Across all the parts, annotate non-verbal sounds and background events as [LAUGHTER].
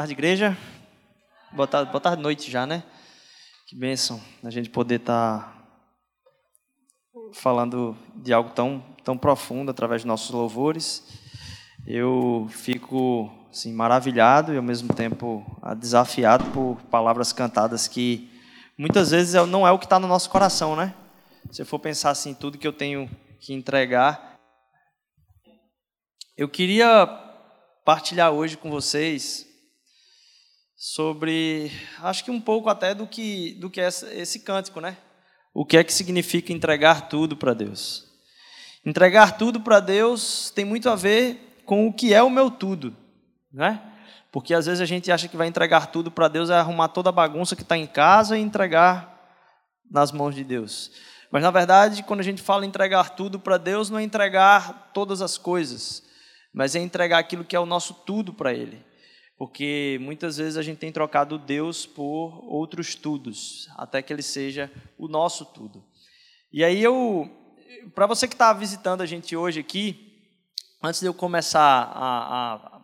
tarde, igreja. Boa tarde, boa tarde, noite já, né? Que bênção a gente poder estar tá falando de algo tão, tão profundo através de nossos louvores. Eu fico assim, maravilhado e ao mesmo tempo desafiado por palavras cantadas que muitas vezes é, não é o que está no nosso coração, né? Se eu for pensar assim, tudo que eu tenho que entregar. Eu queria partilhar hoje com vocês sobre, acho que um pouco até do que, do que é esse cântico, né? O que é que significa entregar tudo para Deus? Entregar tudo para Deus tem muito a ver com o que é o meu tudo, né? Porque às vezes a gente acha que vai entregar tudo para Deus é arrumar toda a bagunça que está em casa e entregar nas mãos de Deus. Mas na verdade, quando a gente fala entregar tudo para Deus, não é entregar todas as coisas, mas é entregar aquilo que é o nosso tudo para Ele. Porque muitas vezes a gente tem trocado Deus por outros tudos, até que Ele seja o nosso tudo. E aí eu, para você que está visitando a gente hoje aqui, antes de eu começar a, a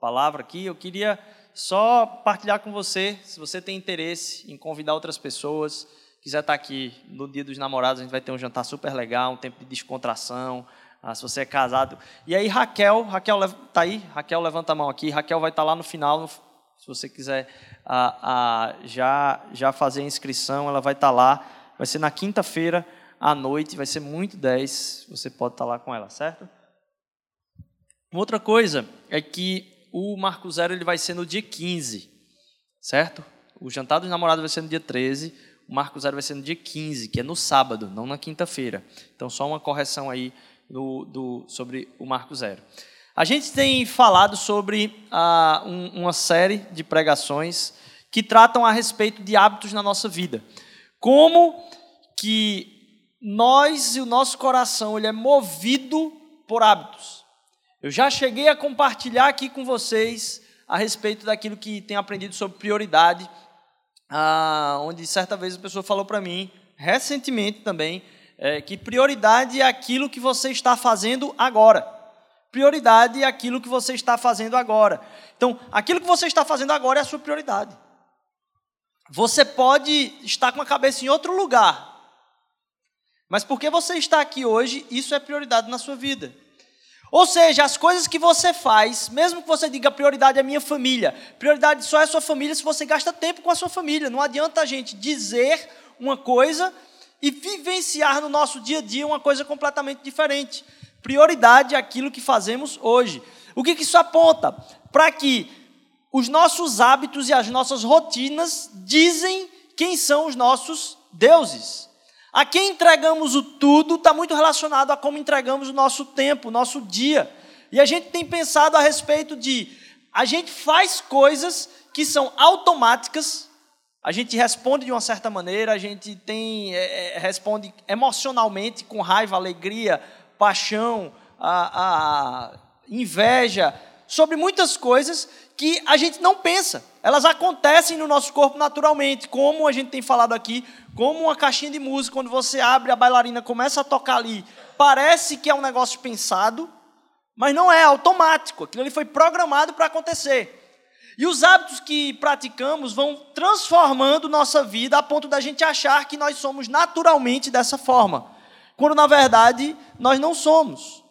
palavra aqui, eu queria só partilhar com você, se você tem interesse em convidar outras pessoas, quiser estar aqui no Dia dos Namorados, a gente vai ter um jantar super legal, um tempo de descontração. Ah, se você é casado. E aí, Raquel, Raquel está aí? Raquel, levanta a mão aqui. Raquel vai estar lá no final, se você quiser ah, ah, já, já fazer a inscrição, ela vai estar lá. Vai ser na quinta-feira à noite, vai ser muito 10. Você pode estar lá com ela, certo? Outra coisa é que o Marco Zero ele vai ser no dia 15, certo? O jantar dos namorados vai ser no dia 13 o Marco Zero vai ser no dia 15, que é no sábado, não na quinta-feira. Então, só uma correção aí do, do, sobre o Marco Zero. A gente tem falado sobre ah, um, uma série de pregações que tratam a respeito de hábitos na nossa vida. Como que nós e o nosso coração ele é movido por hábitos. Eu já cheguei a compartilhar aqui com vocês a respeito daquilo que tenho aprendido sobre prioridade ah, onde certa vez a pessoa falou para mim, recentemente também, é, que prioridade é aquilo que você está fazendo agora. Prioridade é aquilo que você está fazendo agora. Então, aquilo que você está fazendo agora é a sua prioridade. Você pode estar com a cabeça em outro lugar, mas porque você está aqui hoje, isso é prioridade na sua vida. Ou seja, as coisas que você faz, mesmo que você diga prioridade é minha família, prioridade só é sua família se você gasta tempo com a sua família. Não adianta a gente dizer uma coisa e vivenciar no nosso dia a dia uma coisa completamente diferente. Prioridade é aquilo que fazemos hoje. O que, que isso aponta? Para que os nossos hábitos e as nossas rotinas dizem quem são os nossos deuses. A quem entregamos o tudo está muito relacionado a como entregamos o nosso tempo, o nosso dia. E a gente tem pensado a respeito de a gente faz coisas que são automáticas, a gente responde de uma certa maneira, a gente tem é, é responde emocionalmente com raiva, alegria, paixão, a, a inveja, sobre muitas coisas que a gente não pensa. Elas acontecem no nosso corpo naturalmente, como a gente tem falado aqui, como uma caixinha de música, quando você abre, a bailarina começa a tocar ali, parece que é um negócio pensado, mas não é, é automático. Aquilo ali foi programado para acontecer. E os hábitos que praticamos vão transformando nossa vida a ponto da gente achar que nós somos naturalmente dessa forma, quando na verdade nós não somos.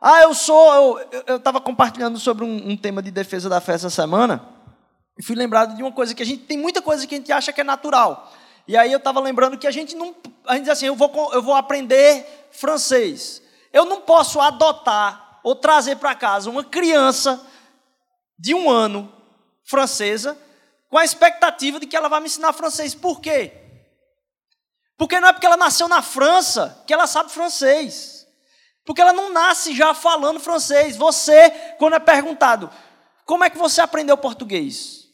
Ah, eu sou. Eu estava compartilhando sobre um, um, tema de defesa da fé essa semana e fui lembrado de uma coisa que a gente tem muita coisa que a gente acha que é natural. E aí eu estava lembrando que a gente não. A gente diz assim: eu vou, eu vou aprender francês. Eu não posso adotar ou trazer para casa uma criança de um ano francesa com a expectativa de que ela vai me ensinar francês. Por quê? Porque não é porque ela nasceu na França que ela sabe francês. Porque ela não nasce já falando francês. Você, quando é perguntado, como é que você aprendeu português?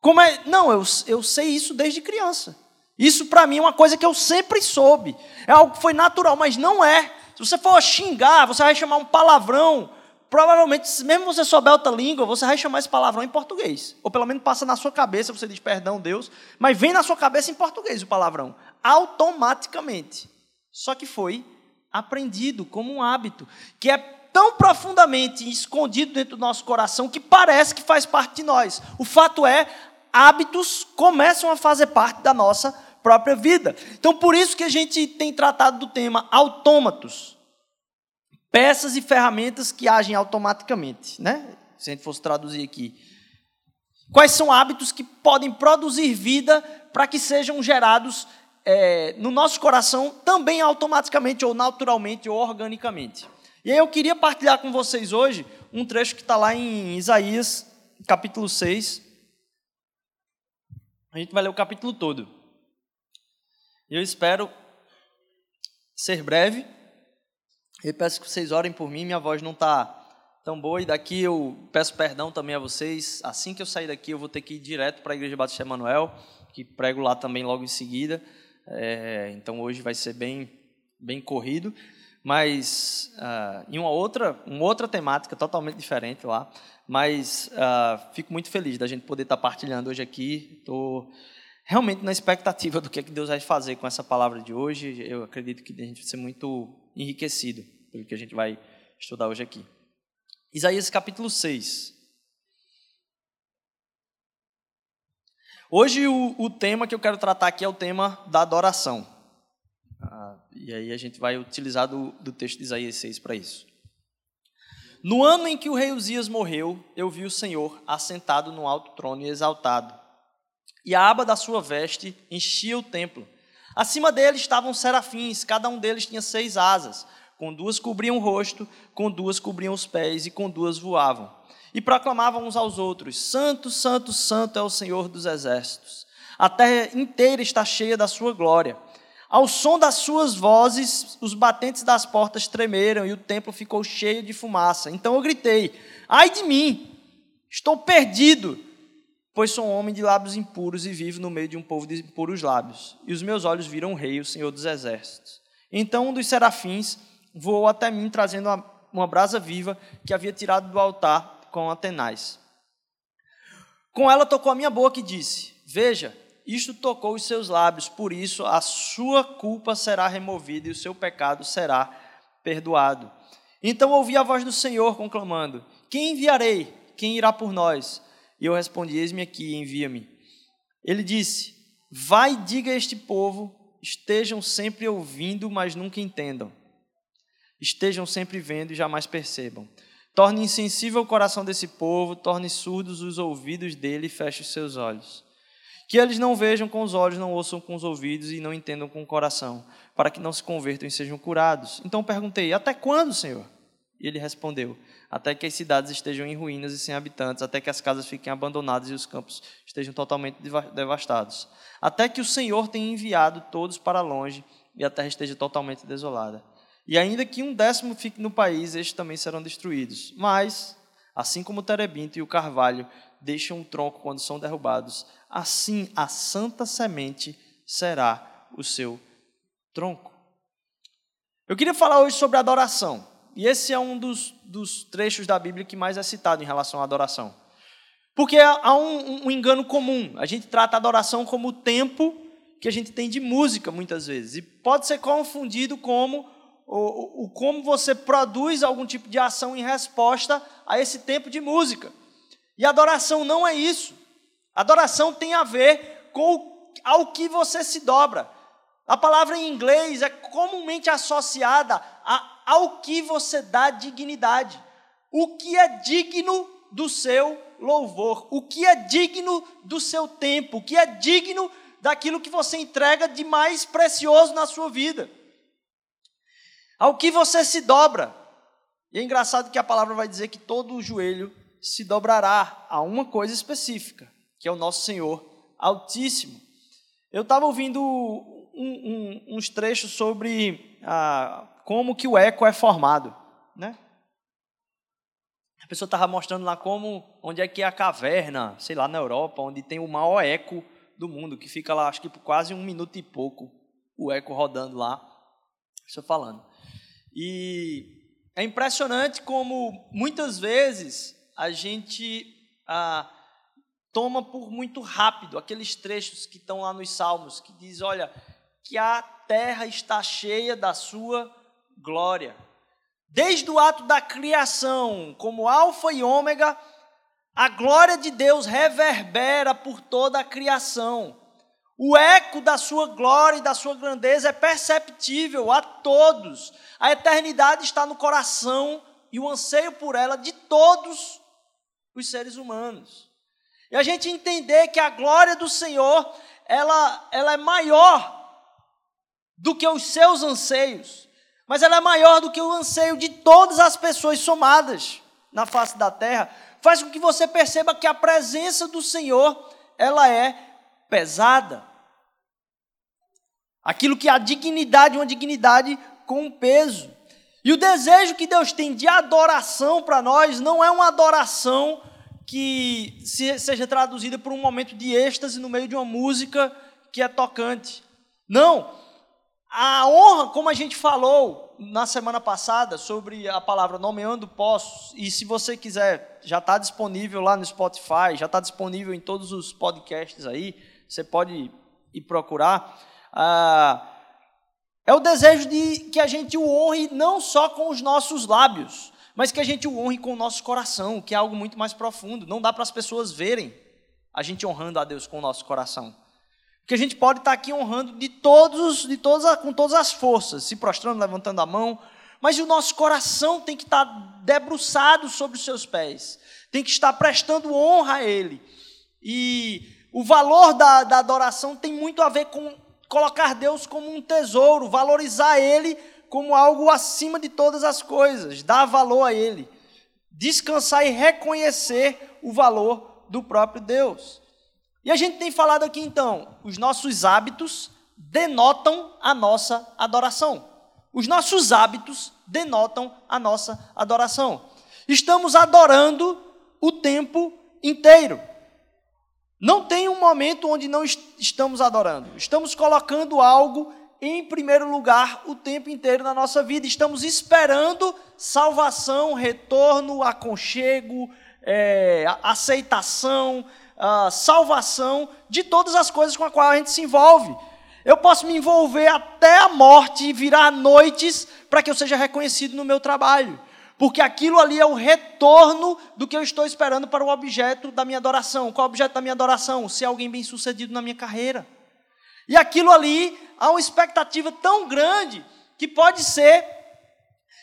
Como é? Não, eu, eu sei isso desde criança. Isso para mim é uma coisa que eu sempre soube. É algo que foi natural, mas não é. Se você for xingar, você vai chamar um palavrão. Provavelmente, mesmo você souber outra língua, você vai chamar esse palavrão em português. Ou pelo menos passa na sua cabeça, você diz perdão, Deus. Mas vem na sua cabeça em português o palavrão. Automaticamente. Só que foi aprendido como um hábito, que é tão profundamente escondido dentro do nosso coração que parece que faz parte de nós. O fato é, hábitos começam a fazer parte da nossa própria vida. Então, por isso que a gente tem tratado do tema autômatos. Peças e ferramentas que agem automaticamente, né? Se a gente fosse traduzir aqui. Quais são hábitos que podem produzir vida para que sejam gerados é, no nosso coração também automaticamente, ou naturalmente, ou organicamente. E aí eu queria partilhar com vocês hoje um trecho que está lá em Isaías, capítulo 6. A gente vai ler o capítulo todo. Eu espero ser breve. Eu peço que vocês orem por mim, minha voz não está tão boa. E daqui eu peço perdão também a vocês. Assim que eu sair daqui, eu vou ter que ir direto para a Igreja Batista Emanuel, que prego lá também logo em seguida. É, então hoje vai ser bem, bem corrido. Mas uh, em uma outra, uma outra temática totalmente diferente lá. Mas uh, fico muito feliz da gente poder estar partilhando hoje aqui. Estou realmente na expectativa do que, é que Deus vai fazer com essa palavra de hoje. Eu acredito que a gente vai ser muito enriquecido pelo que a gente vai estudar hoje aqui. Isaías capítulo 6. Hoje o, o tema que eu quero tratar aqui é o tema da adoração. Ah, e aí a gente vai utilizar do, do texto de Isaías 6 para isso. No ano em que o rei Uzias morreu, eu vi o Senhor assentado no alto trono e exaltado e a aba da sua veste enchia o templo. Acima dele estavam serafins, cada um deles tinha seis asas, com duas cobriam o rosto, com duas cobriam os pés e com duas voavam. E proclamavam uns aos outros: Santo, Santo, Santo é o Senhor dos exércitos. A terra inteira está cheia da sua glória. Ao som das suas vozes, os batentes das portas tremeram e o templo ficou cheio de fumaça. Então eu gritei: Ai de mim! Estou perdido, pois sou um homem de lábios impuros e vivo no meio de um povo de impuros lábios. E os meus olhos viram o rei, o Senhor dos exércitos. Então um dos serafins voou até mim, trazendo uma, uma brasa viva que havia tirado do altar com Atenais. Com ela tocou a minha boca e disse: Veja, isto tocou os seus lábios, por isso a sua culpa será removida e o seu pecado será perdoado. Então ouvi a voz do Senhor conclamando: Quem enviarei? Quem irá por nós? E eu respondi: Eis-me aqui, envia-me. Ele disse: Vai diga a este povo: estejam sempre ouvindo, mas nunca entendam. Estejam sempre vendo e jamais percebam. Torne insensível o coração desse povo, torne surdos os ouvidos dele e feche os seus olhos. Que eles não vejam com os olhos, não ouçam com os ouvidos e não entendam com o coração, para que não se convertam e sejam curados. Então perguntei: Até quando, Senhor? E ele respondeu: Até que as cidades estejam em ruínas e sem habitantes, até que as casas fiquem abandonadas e os campos estejam totalmente devastados, até que o Senhor tenha enviado todos para longe e a terra esteja totalmente desolada. E ainda que um décimo fique no país, estes também serão destruídos. Mas, assim como o terebinto e o carvalho deixam o tronco quando são derrubados, assim a santa semente será o seu tronco. Eu queria falar hoje sobre adoração. E esse é um dos, dos trechos da Bíblia que mais é citado em relação à adoração. Porque há um, um, engano comum. A gente trata a adoração como o tempo que a gente tem de música, muitas vezes. E pode ser confundido como o, o, como você produz algum tipo de ação em resposta a esse tempo de música. E adoração não é isso. Adoração tem a ver com o, ao que você se dobra. A palavra em inglês é comumente associada a ao que você dá dignidade. O que é digno do seu louvor, o que é digno do seu tempo, o que é digno daquilo que você entrega de mais precioso na sua vida. Ao que você se dobra. E é engraçado que a palavra vai dizer que todo o joelho se dobrará a uma coisa específica, que é o nosso Senhor Altíssimo. Eu estava ouvindo um, um, uns trechos sobre a como que o eco é formado, né? A pessoa estava mostrando lá como, onde é que é a caverna, sei lá, na Europa, onde tem o maior eco do mundo, que fica lá, acho que por quase um minuto e pouco, o eco rodando lá, estou falando. E é impressionante como, muitas vezes, a gente ah, toma por muito rápido aqueles trechos que estão lá nos Salmos, que diz, olha, que a terra está cheia da sua glória. Desde o ato da criação, como Alfa e Ômega, a glória de Deus reverbera por toda a criação. O eco da sua glória e da sua grandeza é perceptível a todos. A eternidade está no coração e o anseio por ela de todos os seres humanos. E a gente entender que a glória do Senhor, ela, ela é maior do que os seus anseios, mas ela é maior do que o anseio de todas as pessoas somadas na face da terra, faz com que você perceba que a presença do Senhor, ela é pesada. Aquilo que a dignidade, uma dignidade com peso. E o desejo que Deus tem de adoração para nós não é uma adoração que seja traduzida por um momento de êxtase no meio de uma música que é tocante. Não. A honra, como a gente falou na semana passada sobre a palavra nomeando postos, e se você quiser, já está disponível lá no Spotify, já está disponível em todos os podcasts aí, você pode ir procurar. Ah, é o desejo de que a gente o honre não só com os nossos lábios, mas que a gente o honre com o nosso coração, que é algo muito mais profundo. Não dá para as pessoas verem a gente honrando a Deus com o nosso coração. Porque a gente pode estar aqui honrando de todos, de todas, com todas as forças, se prostrando, levantando a mão, mas o nosso coração tem que estar debruçado sobre os seus pés, tem que estar prestando honra a Ele. E o valor da, da adoração tem muito a ver com colocar Deus como um tesouro, valorizar Ele como algo acima de todas as coisas, dar valor a Ele, descansar e reconhecer o valor do próprio Deus. E a gente tem falado aqui então, os nossos hábitos denotam a nossa adoração. Os nossos hábitos denotam a nossa adoração. Estamos adorando o tempo inteiro. Não tem um momento onde não estamos adorando. Estamos colocando algo em primeiro lugar o tempo inteiro na nossa vida. Estamos esperando salvação, retorno, aconchego, é, aceitação, salvação de todas as coisas com as quais a gente se envolve. Eu posso me envolver até a morte e virar noites para que eu seja reconhecido no meu trabalho. Porque aquilo ali é o retorno do que eu estou esperando para o objeto da minha adoração. Qual é o objeto da minha adoração? Ser alguém bem sucedido na minha carreira. E aquilo ali há uma expectativa tão grande que pode ser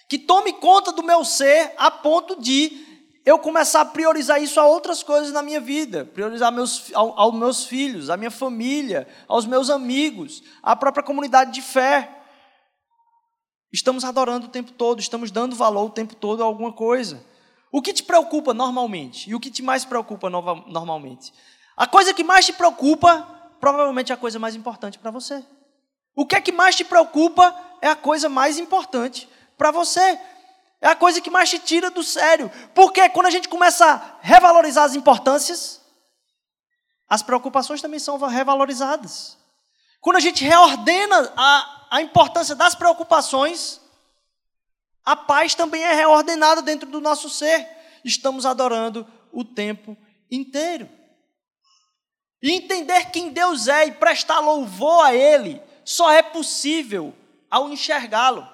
que tome conta do meu ser a ponto de eu começar a priorizar isso a outras coisas na minha vida, priorizar meus, ao, aos meus filhos, à minha família, aos meus amigos, à própria comunidade de fé. Estamos adorando o tempo todo, estamos dando valor o tempo todo a alguma coisa. O que te preocupa normalmente? E o que te mais preocupa normalmente? A coisa que mais te preocupa provavelmente é a coisa mais importante para você. O que é que mais te preocupa é a coisa mais importante para você. É a coisa que mais te tira do sério. Porque quando a gente começa a revalorizar as importâncias, as preocupações também são revalorizadas. Quando a gente reordena a, a importância das preocupações, a paz também é reordenada dentro do nosso ser. Estamos adorando o tempo inteiro. E entender quem Deus é e prestar louvor a Ele só é possível ao enxergá-lo.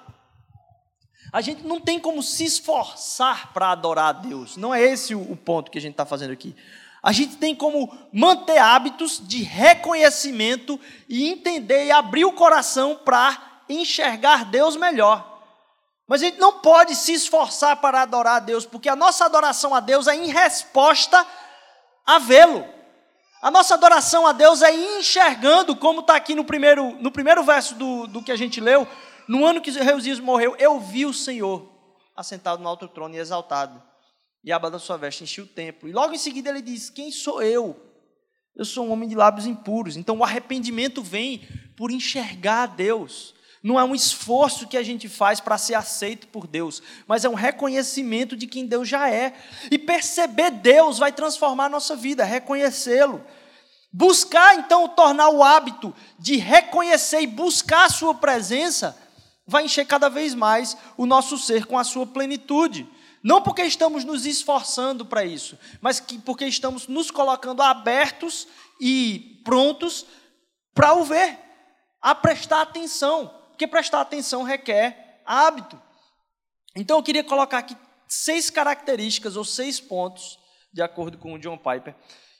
A gente não tem como se esforçar para adorar a Deus. Não é esse o ponto que a gente está fazendo aqui. A gente tem como manter hábitos de reconhecimento e entender e abrir o coração para enxergar Deus melhor. Mas a gente não pode se esforçar para adorar a Deus, porque a nossa adoração a Deus é em resposta a vê-lo. A nossa adoração a Deus é enxergando, como está aqui no primeiro, no primeiro verso do, do que a gente leu. No ano que Reusias morreu, eu vi o Senhor assentado no alto trono e exaltado. E a aba da sua veste enchia o templo. E logo em seguida ele diz: Quem sou eu? Eu sou um homem de lábios impuros. Então o arrependimento vem por enxergar a Deus. Não é um esforço que a gente faz para ser aceito por Deus, mas é um reconhecimento de quem Deus já é. E perceber Deus vai transformar a nossa vida, reconhecê-lo. Buscar então tornar o hábito de reconhecer e buscar a sua presença vai encher cada vez mais o nosso ser com a sua plenitude. Não porque estamos nos esforçando para isso, mas que porque estamos nos colocando abertos e prontos para o ver, a prestar atenção porque prestar atenção requer hábito. Então eu queria colocar aqui seis características ou seis pontos, de acordo com o John Piper,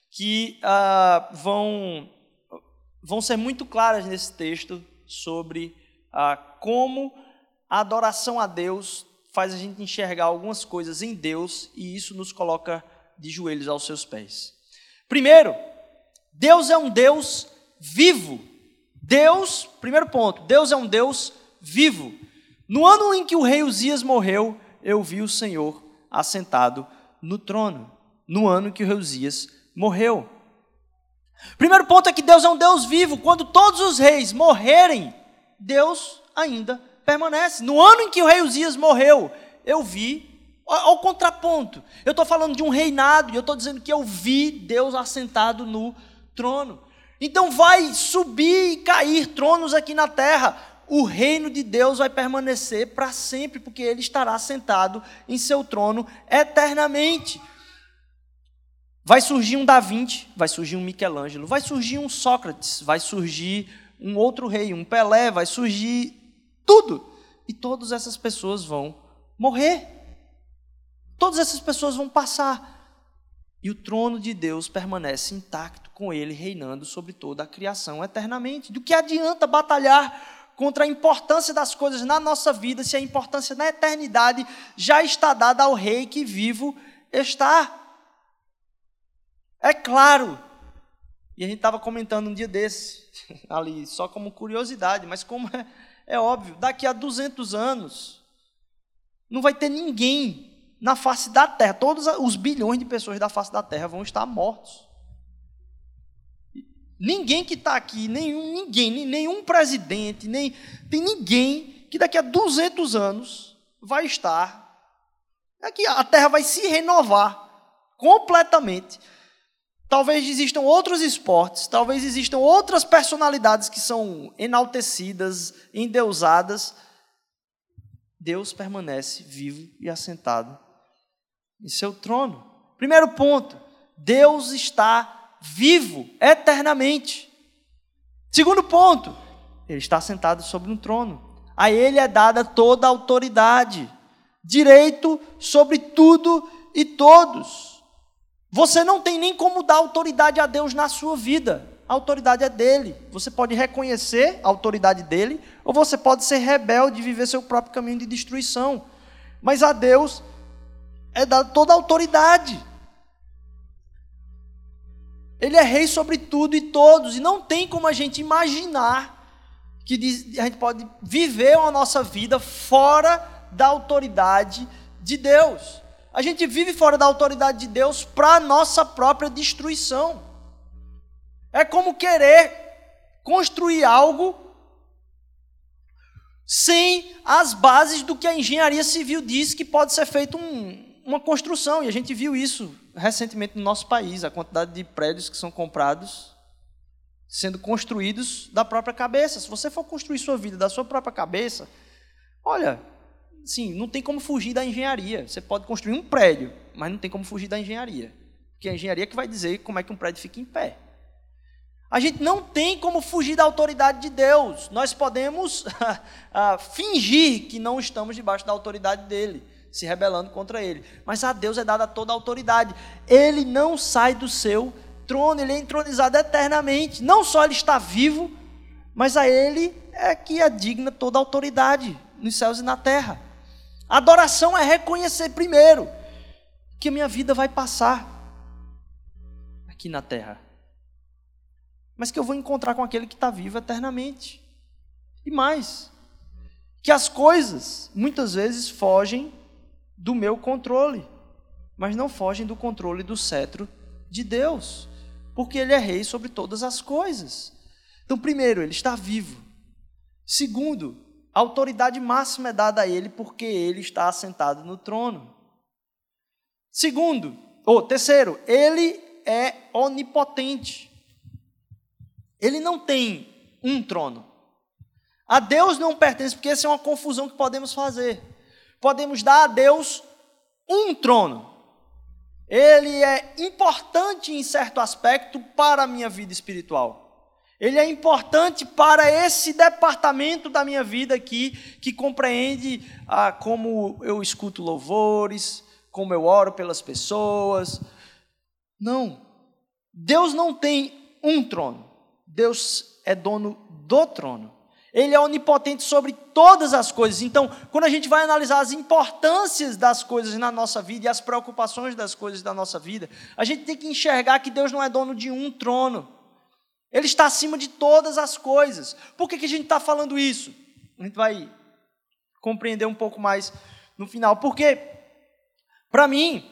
que uh, vão, vão ser muito claras nesse texto sobre uh, como a adoração a Deus faz a gente enxergar algumas coisas em Deus e isso nos coloca de joelhos aos seus pés. Primeiro, Deus é um Deus vivo. Deus, primeiro ponto, Deus é um Deus vivo. No ano em que o rei Uzias morreu, eu vi o Senhor assentado no trono. No ano em que o rei Uzias morreu. Primeiro ponto é que Deus é um Deus vivo. Quando todos os reis morrerem, Deus ainda permanece. No ano em que o rei Uzias morreu, eu vi ao contraponto. Eu estou falando de um reinado e eu estou dizendo que eu vi Deus assentado no trono. Então vai subir e cair tronos aqui na terra o reino de Deus vai permanecer para sempre, porque ele estará sentado em seu trono eternamente. Vai surgir um Da Vinci, vai surgir um Michelangelo, vai surgir um Sócrates, vai surgir um outro rei, um Pelé, vai surgir tudo. E todas essas pessoas vão morrer. Todas essas pessoas vão passar. E o trono de Deus permanece intacto, com ele reinando sobre toda a criação eternamente. Do que adianta batalhar contra a importância das coisas na nossa vida, se a importância na eternidade já está dada ao Rei que vivo está. É claro. E a gente estava comentando um dia desse, [LAUGHS] ali, só como curiosidade, mas como é, é óbvio, daqui a 200 anos, não vai ter ninguém na face da terra, todos os bilhões de pessoas da face da terra vão estar mortos. Ninguém que está aqui, nenhum, ninguém, nenhum presidente, nem tem ninguém que daqui a 200 anos vai estar. Aqui a Terra vai se renovar completamente. Talvez existam outros esportes, talvez existam outras personalidades que são enaltecidas, endeusadas. Deus permanece vivo e assentado em seu trono. Primeiro ponto, Deus está vivo eternamente. Segundo ponto, ele está sentado sobre um trono. A ele é dada toda a autoridade, direito sobre tudo e todos. Você não tem nem como dar autoridade a Deus na sua vida. A autoridade é dele. Você pode reconhecer a autoridade dele, ou você pode ser rebelde e viver seu próprio caminho de destruição. Mas a Deus é dada toda a autoridade. Ele é rei sobre tudo e todos, e não tem como a gente imaginar que a gente pode viver a nossa vida fora da autoridade de Deus. A gente vive fora da autoridade de Deus para nossa própria destruição. É como querer construir algo sem as bases do que a engenharia civil diz que pode ser feito um, uma construção. E a gente viu isso recentemente no nosso país, a quantidade de prédios que são comprados, sendo construídos da própria cabeça. Se você for construir sua vida da sua própria cabeça, olha, sim, não tem como fugir da engenharia. Você pode construir um prédio, mas não tem como fugir da engenharia. Porque é a engenharia que vai dizer como é que um prédio fica em pé. A gente não tem como fugir da autoridade de Deus. Nós podemos [LAUGHS] ah, fingir que não estamos debaixo da autoridade dele se rebelando contra ele. Mas a Deus é dada toda a autoridade. Ele não sai do seu trono, ele é entronizado eternamente. Não só ele está vivo, mas a ele é que é digna toda a autoridade nos céus e na terra. Adoração é reconhecer primeiro que a minha vida vai passar aqui na terra, mas que eu vou encontrar com aquele que está vivo eternamente. E mais, que as coisas muitas vezes fogem do meu controle, mas não fogem do controle do cetro de Deus, porque Ele é rei sobre todas as coisas. Então, primeiro, Ele está vivo. Segundo, a autoridade máxima é dada a Ele porque Ele está assentado no trono. Segundo, ou terceiro, Ele é onipotente. Ele não tem um trono. A Deus não pertence, porque essa é uma confusão que podemos fazer podemos dar a Deus um trono. Ele é importante em certo aspecto para a minha vida espiritual. Ele é importante para esse departamento da minha vida aqui, que compreende ah, como eu escuto louvores, como eu oro pelas pessoas. Não. Deus não tem um trono. Deus é dono do trono. Ele é onipotente sobre todas as coisas. Então, quando a gente vai analisar as importâncias das coisas na nossa vida e as preocupações das coisas da nossa vida, a gente tem que enxergar que Deus não é dono de um trono. Ele está acima de todas as coisas. Por que, que a gente está falando isso? A gente vai compreender um pouco mais no final. Porque, para mim,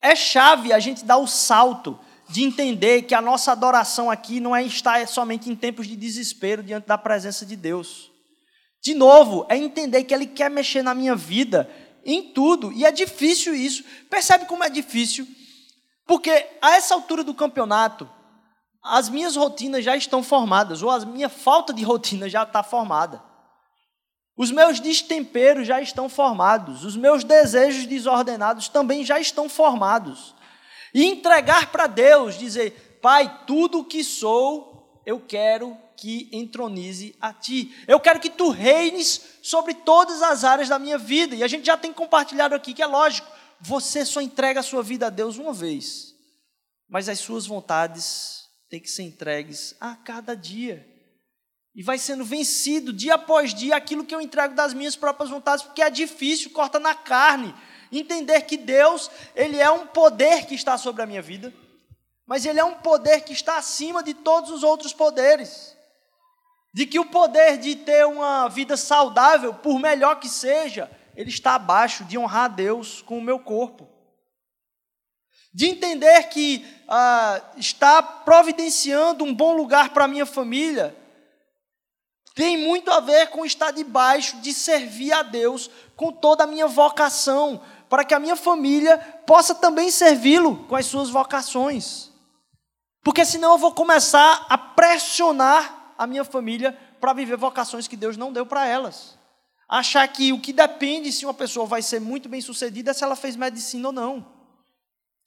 é chave a gente dar o salto de entender que a nossa adoração aqui não é estar somente em tempos de desespero diante da presença de Deus. De novo, é entender que Ele quer mexer na minha vida, em tudo, e é difícil isso. Percebe como é difícil? Porque a essa altura do campeonato, as minhas rotinas já estão formadas, ou a minha falta de rotina já está formada. Os meus destemperos já estão formados, os meus desejos desordenados também já estão formados. E entregar para Deus, dizer: Pai, tudo o que sou, eu quero que entronize a ti. Eu quero que tu reines sobre todas as áreas da minha vida. E a gente já tem compartilhado aqui que é lógico, você só entrega a sua vida a Deus uma vez. Mas as suas vontades têm que ser entregues a cada dia. E vai sendo vencido dia após dia aquilo que eu entrego das minhas próprias vontades, porque é difícil, corta na carne entender que Deus, ele é um poder que está sobre a minha vida, mas ele é um poder que está acima de todos os outros poderes. De que o poder de ter uma vida saudável, por melhor que seja, ele está abaixo de honrar Deus com o meu corpo. De entender que ah, está providenciando um bom lugar para minha família, tem muito a ver com estar debaixo de servir a Deus com toda a minha vocação, para que a minha família possa também servi-lo com as suas vocações. Porque senão eu vou começar a pressionar a minha família para viver vocações que Deus não deu para elas. Achar que o que depende se uma pessoa vai ser muito bem sucedida é se ela fez medicina ou não.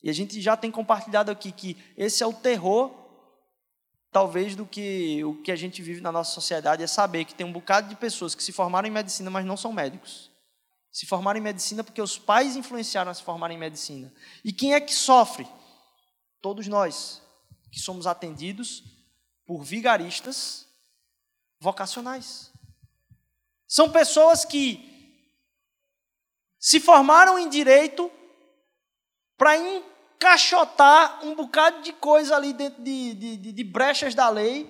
E a gente já tem compartilhado aqui que esse é o terror, talvez, do que o que a gente vive na nossa sociedade, é saber que tem um bocado de pessoas que se formaram em medicina, mas não são médicos se formaram em medicina porque os pais influenciaram a se formar em medicina. E quem é que sofre? Todos nós, que somos atendidos por vigaristas vocacionais. São pessoas que se formaram em direito para encaixotar um bocado de coisa ali dentro de, de, de, brechas da lei,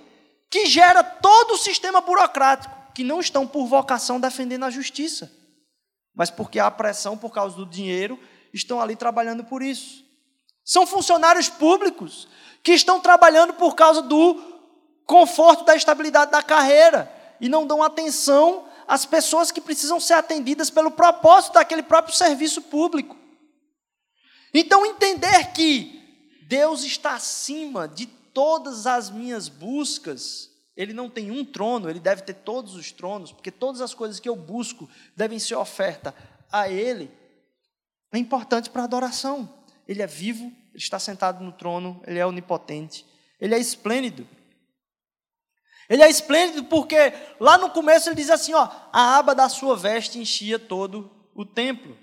que gera todo o sistema burocrático, que não estão por vocação defendendo a justiça mas porque há pressão por causa do dinheiro, estão ali trabalhando por isso. São funcionários públicos que estão trabalhando por causa do conforto da estabilidade da carreira e não dão atenção às pessoas que precisam ser atendidas pelo propósito daquele próprio serviço público. Então, entender que Deus está acima de todas as minhas buscas ele não tem um trono, ele deve ter todos os tronos, porque todas as coisas que eu busco devem ser oferta a Ele. É importante para a adoração. Ele é vivo, ele está sentado no trono, ele é onipotente, ele é esplêndido. Ele é esplêndido porque lá no começo ele diz assim: ó, a aba da sua veste enchia todo o templo.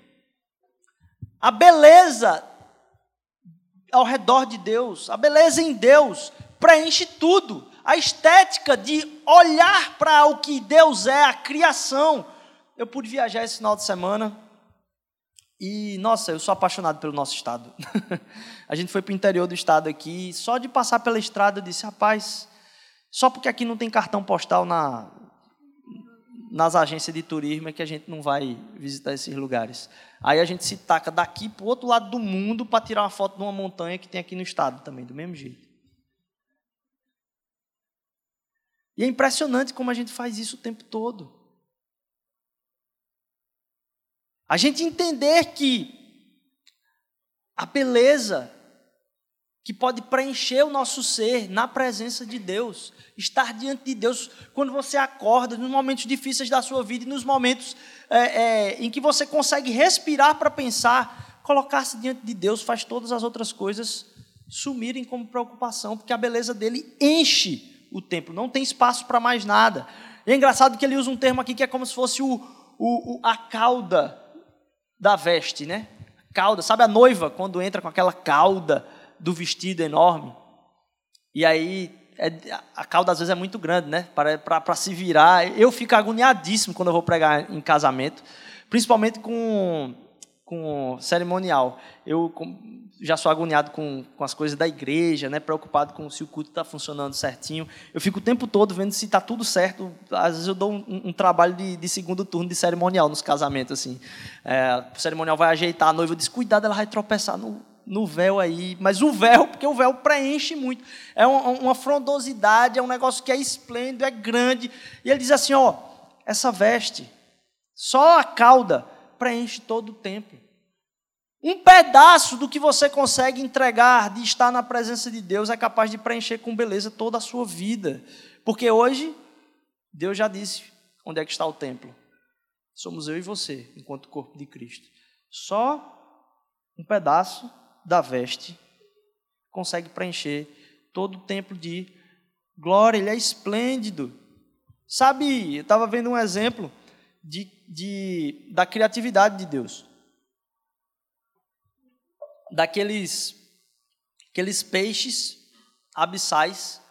A beleza ao redor de Deus, a beleza em Deus preenche tudo a estética de olhar para o que Deus é, a criação. Eu pude viajar esse final de semana e, nossa, eu sou apaixonado pelo nosso estado. [LAUGHS] a gente foi para o interior do estado aqui, só de passar pela estrada eu disse, rapaz, só porque aqui não tem cartão postal na, nas agências de turismo é que a gente não vai visitar esses lugares. Aí a gente se taca daqui para o outro lado do mundo para tirar uma foto de uma montanha que tem aqui no estado também, do mesmo jeito. E é impressionante como a gente faz isso o tempo todo. A gente entender que a beleza que pode preencher o nosso ser na presença de Deus, estar diante de Deus quando você acorda, nos momentos difíceis da sua vida e nos momentos é, é, em que você consegue respirar para pensar, colocar-se diante de Deus faz todas as outras coisas sumirem como preocupação, porque a beleza dele enche o templo, não tem espaço para mais nada. E é engraçado que ele usa um termo aqui que é como se fosse o, o, o, a cauda da veste, né? Cauda, sabe a noiva quando entra com aquela cauda do vestido enorme? E aí é, a cauda às vezes é muito grande, né? Para se virar. Eu fico agoniadíssimo quando eu vou pregar em casamento, principalmente com, com cerimonial. Eu já sou agoniado com, com as coisas da igreja, né? Preocupado com se o culto está funcionando certinho. Eu fico o tempo todo vendo se está tudo certo. Às vezes eu dou um, um trabalho de, de, segundo turno de cerimonial nos casamentos, assim. É, o cerimonial vai ajeitar a noiva, diz, cuidado, ela vai tropeçar no, no véu aí, mas o véu, porque o véu preenche muito, é uma, uma frondosidade, é um negócio que é esplêndido, é grande, e ele diz assim: ó, essa veste, só a cauda preenche todo o templo. Um pedaço do que você consegue entregar de estar na presença de Deus é capaz de preencher com beleza toda a sua vida. Porque hoje, Deus já disse onde é que está o templo. Somos eu e você, enquanto corpo de Cristo. Só um pedaço da veste consegue preencher todo o templo de glória, ele é esplêndido. Sabe, eu estava vendo um exemplo de, de, da criatividade de Deus. Daqueles aqueles peixes abissais,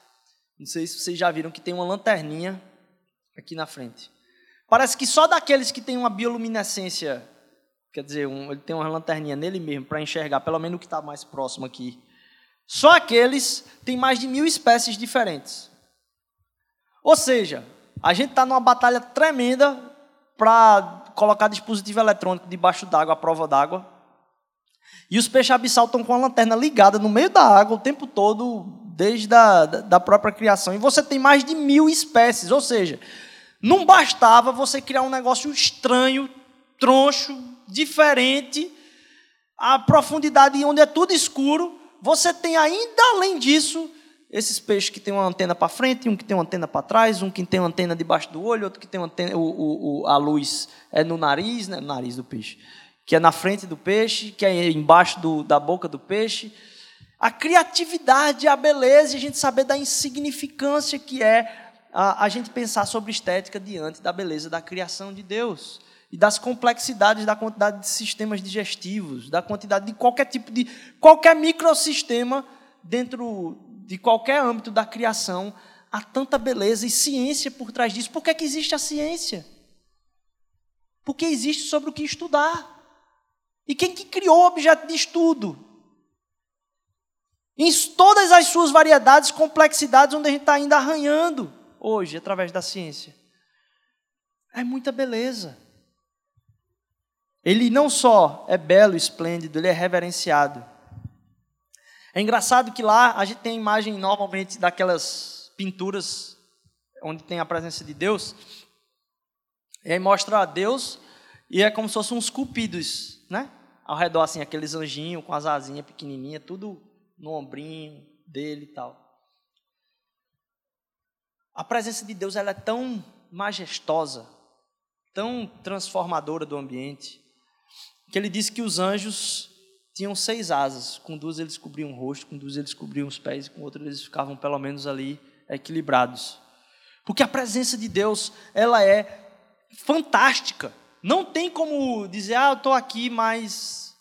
não sei se vocês já viram que tem uma lanterninha aqui na frente. Parece que só daqueles que têm uma bioluminescência Quer dizer, um, ele tem uma lanterninha nele mesmo para enxergar, pelo menos o que está mais próximo aqui. Só aqueles têm mais de mil espécies diferentes. Ou seja, a gente está numa batalha tremenda para colocar dispositivo eletrônico debaixo d'água, à prova d'água. E os peixes abissal estão com a lanterna ligada no meio da água o tempo todo, desde a da própria criação. E você tem mais de mil espécies. Ou seja, não bastava você criar um negócio estranho, troncho, diferente, a profundidade onde é tudo escuro, você tem ainda além disso esses peixes que tem uma antena para frente, um que tem uma antena para trás, um que tem uma antena debaixo do olho, outro que tem uma antena, o, o, a luz é no nariz, né, no nariz do peixe, que é na frente do peixe, que é embaixo do, da boca do peixe. A criatividade, a beleza, e a gente saber da insignificância que é a, a gente pensar sobre estética diante da beleza da criação de Deus e das complexidades da quantidade de sistemas digestivos, da quantidade de qualquer tipo de qualquer microsistema dentro de qualquer âmbito da criação, há tanta beleza e ciência por trás disso. Por que, é que existe a ciência? Porque existe sobre o que estudar. E quem que criou o objeto de estudo? Em todas as suas variedades, complexidades, onde a gente está ainda arranhando hoje, através da ciência. É muita beleza. Ele não só é belo, esplêndido, ele é reverenciado. É engraçado que lá a gente tem a imagem normalmente daquelas pinturas onde tem a presença de Deus. E aí mostra a Deus e é como se fossem uns cupidos, né? Ao redor, assim, aqueles anjinhos com as asinhas pequenininhas, tudo no ombrinho dele e tal. A presença de Deus ela é tão majestosa, tão transformadora do ambiente, que ele disse que os anjos tinham seis asas, com duas eles cobriam o rosto, com duas eles cobriam os pés, e com outra eles ficavam pelo menos ali equilibrados. Porque a presença de Deus, ela é fantástica. Não tem como dizer, ah, eu estou aqui, mas.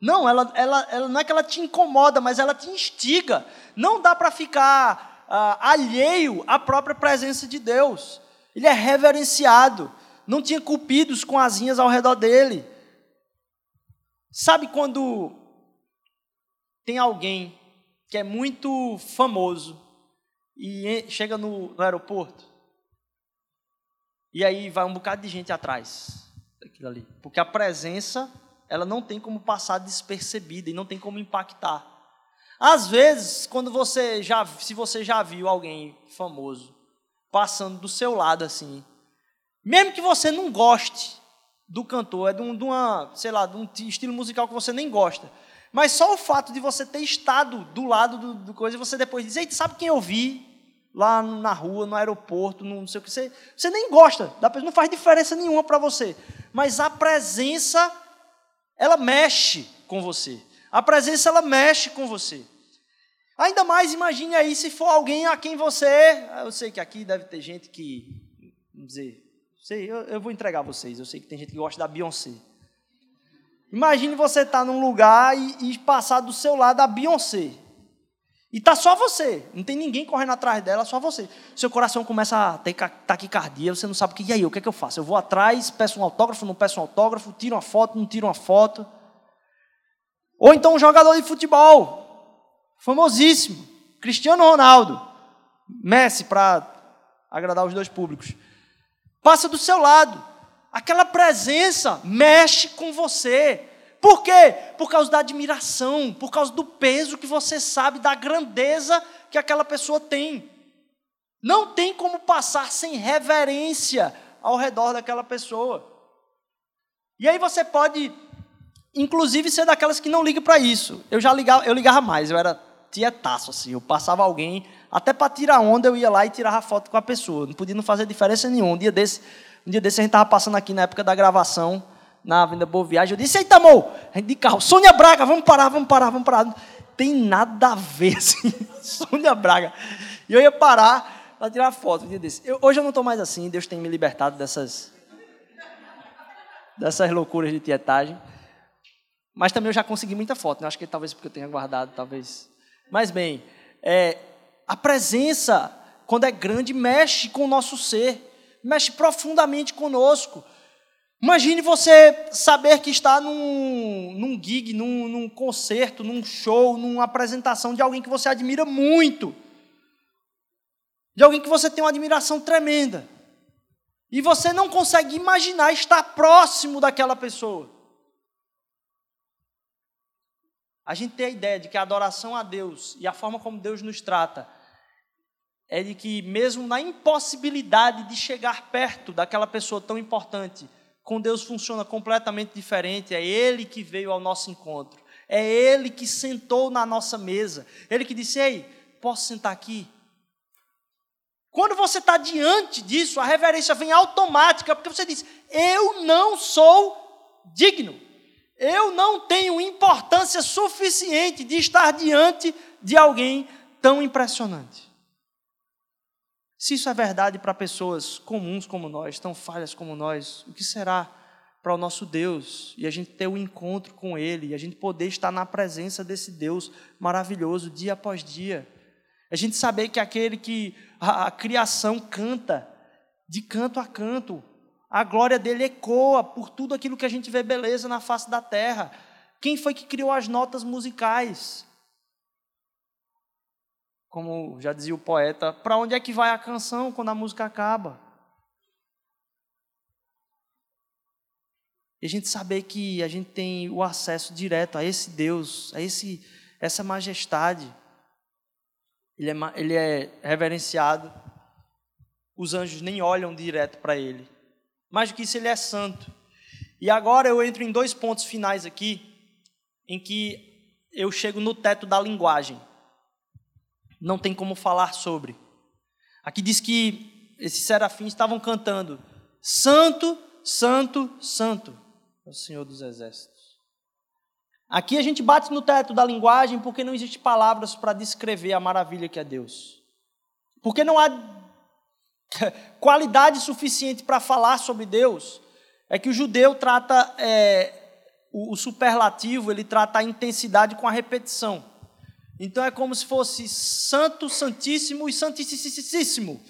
Não, ela, ela, ela, não é que ela te incomoda, mas ela te instiga. Não dá para ficar ah, alheio à própria presença de Deus. Ele é reverenciado. Não tinha cupidos com asinhas ao redor dele. Sabe quando tem alguém que é muito famoso e chega no, no aeroporto? E aí vai um bocado de gente atrás. Daquilo ali, porque a presença ela não tem como passar despercebida e não tem como impactar. Às vezes, quando você já, se você já viu alguém famoso passando do seu lado assim, mesmo que você não goste, do cantor, é de, um, de uma, sei lá, de um estilo musical que você nem gosta. Mas só o fato de você ter estado do lado do, do coisa e você depois dizer, sabe quem eu vi lá na rua, no aeroporto, no, não sei o que, você, você nem gosta, não faz diferença nenhuma para você. Mas a presença, ela mexe com você. A presença, ela mexe com você. Ainda mais imagine aí se for alguém a quem você. Eu sei que aqui deve ter gente que. Vamos dizer. Sei, eu, eu vou entregar vocês. Eu sei que tem gente que gosta da Beyoncé. Imagine você estar tá num lugar e, e, passar do seu lado a Beyoncé. E tá só você, não tem ninguém correndo atrás dela, só você. Seu coração começa a ter taquicardia, você não sabe o que. E aí, o que é que eu faço? Eu vou atrás, peço um autógrafo, não peço um autógrafo, tiro uma foto, não tiro uma foto. Ou então um jogador de futebol, famosíssimo, Cristiano Ronaldo, Messi, para agradar os dois públicos. Passa do seu lado. Aquela presença mexe com você. Por quê? Por causa da admiração, por causa do peso que você sabe, da grandeza que aquela pessoa tem. Não tem como passar sem reverência ao redor daquela pessoa. E aí você pode, inclusive, ser daquelas que não ligam para isso. Eu já ligava, eu ligava mais, eu era tietaço, assim. Eu passava alguém, até para tirar onda, eu ia lá e tirava foto com a pessoa. Não podia não fazer diferença nenhuma. Um dia desse, um dia desse a gente estava passando aqui na época da gravação na Avenida Boa Viagem. Eu disse, eita, amor, a gente de carro, Sônia Braga, vamos parar, vamos parar, vamos parar. Tem nada a ver, [LAUGHS] assim, Sônia Braga. E eu ia parar para tirar foto um dia desse. Eu, hoje eu não estou mais assim, Deus tem me libertado dessas, dessas loucuras de tietagem. Mas também eu já consegui muita foto, né? acho que talvez porque eu tenha guardado, talvez. Mas bem, é, a presença, quando é grande, mexe com o nosso ser, mexe profundamente conosco. Imagine você saber que está num, num gig, num, num concerto, num show, numa apresentação de alguém que você admira muito. De alguém que você tem uma admiração tremenda. E você não consegue imaginar estar próximo daquela pessoa. A gente tem a ideia de que a adoração a Deus e a forma como Deus nos trata é de que, mesmo na impossibilidade de chegar perto daquela pessoa tão importante, com Deus funciona completamente diferente. É Ele que veio ao nosso encontro. É Ele que sentou na nossa mesa. Ele que disse: Ei, posso sentar aqui? Quando você está diante disso, a reverência vem automática, porque você diz: Eu não sou digno. Eu não tenho importância suficiente de estar diante de alguém tão impressionante. Se isso é verdade para pessoas comuns como nós, tão falhas como nós, o que será para o nosso Deus? E a gente ter o um encontro com Ele, e a gente poder estar na presença desse Deus maravilhoso dia após dia. A gente saber que aquele que a, a criação canta, de canto a canto, a glória dele ecoa por tudo aquilo que a gente vê beleza na face da terra. Quem foi que criou as notas musicais? como já dizia o poeta, para onde é que vai a canção quando a música acaba? E a gente saber que a gente tem o acesso direto a esse Deus, a esse, essa majestade. Ele é, ele é reverenciado. Os anjos nem olham direto para ele. Mais do que isso, ele é santo. E agora eu entro em dois pontos finais aqui, em que eu chego no teto da linguagem não tem como falar sobre. Aqui diz que esses serafins estavam cantando: Santo, Santo, Santo, é o Senhor dos Exércitos. Aqui a gente bate no teto da linguagem porque não existe palavras para descrever a maravilha que é Deus. Porque não há [LAUGHS] qualidade suficiente para falar sobre Deus. É que o judeu trata é, o, o superlativo, ele trata a intensidade com a repetição. Então é como se fosse santo, santíssimo e santíssimo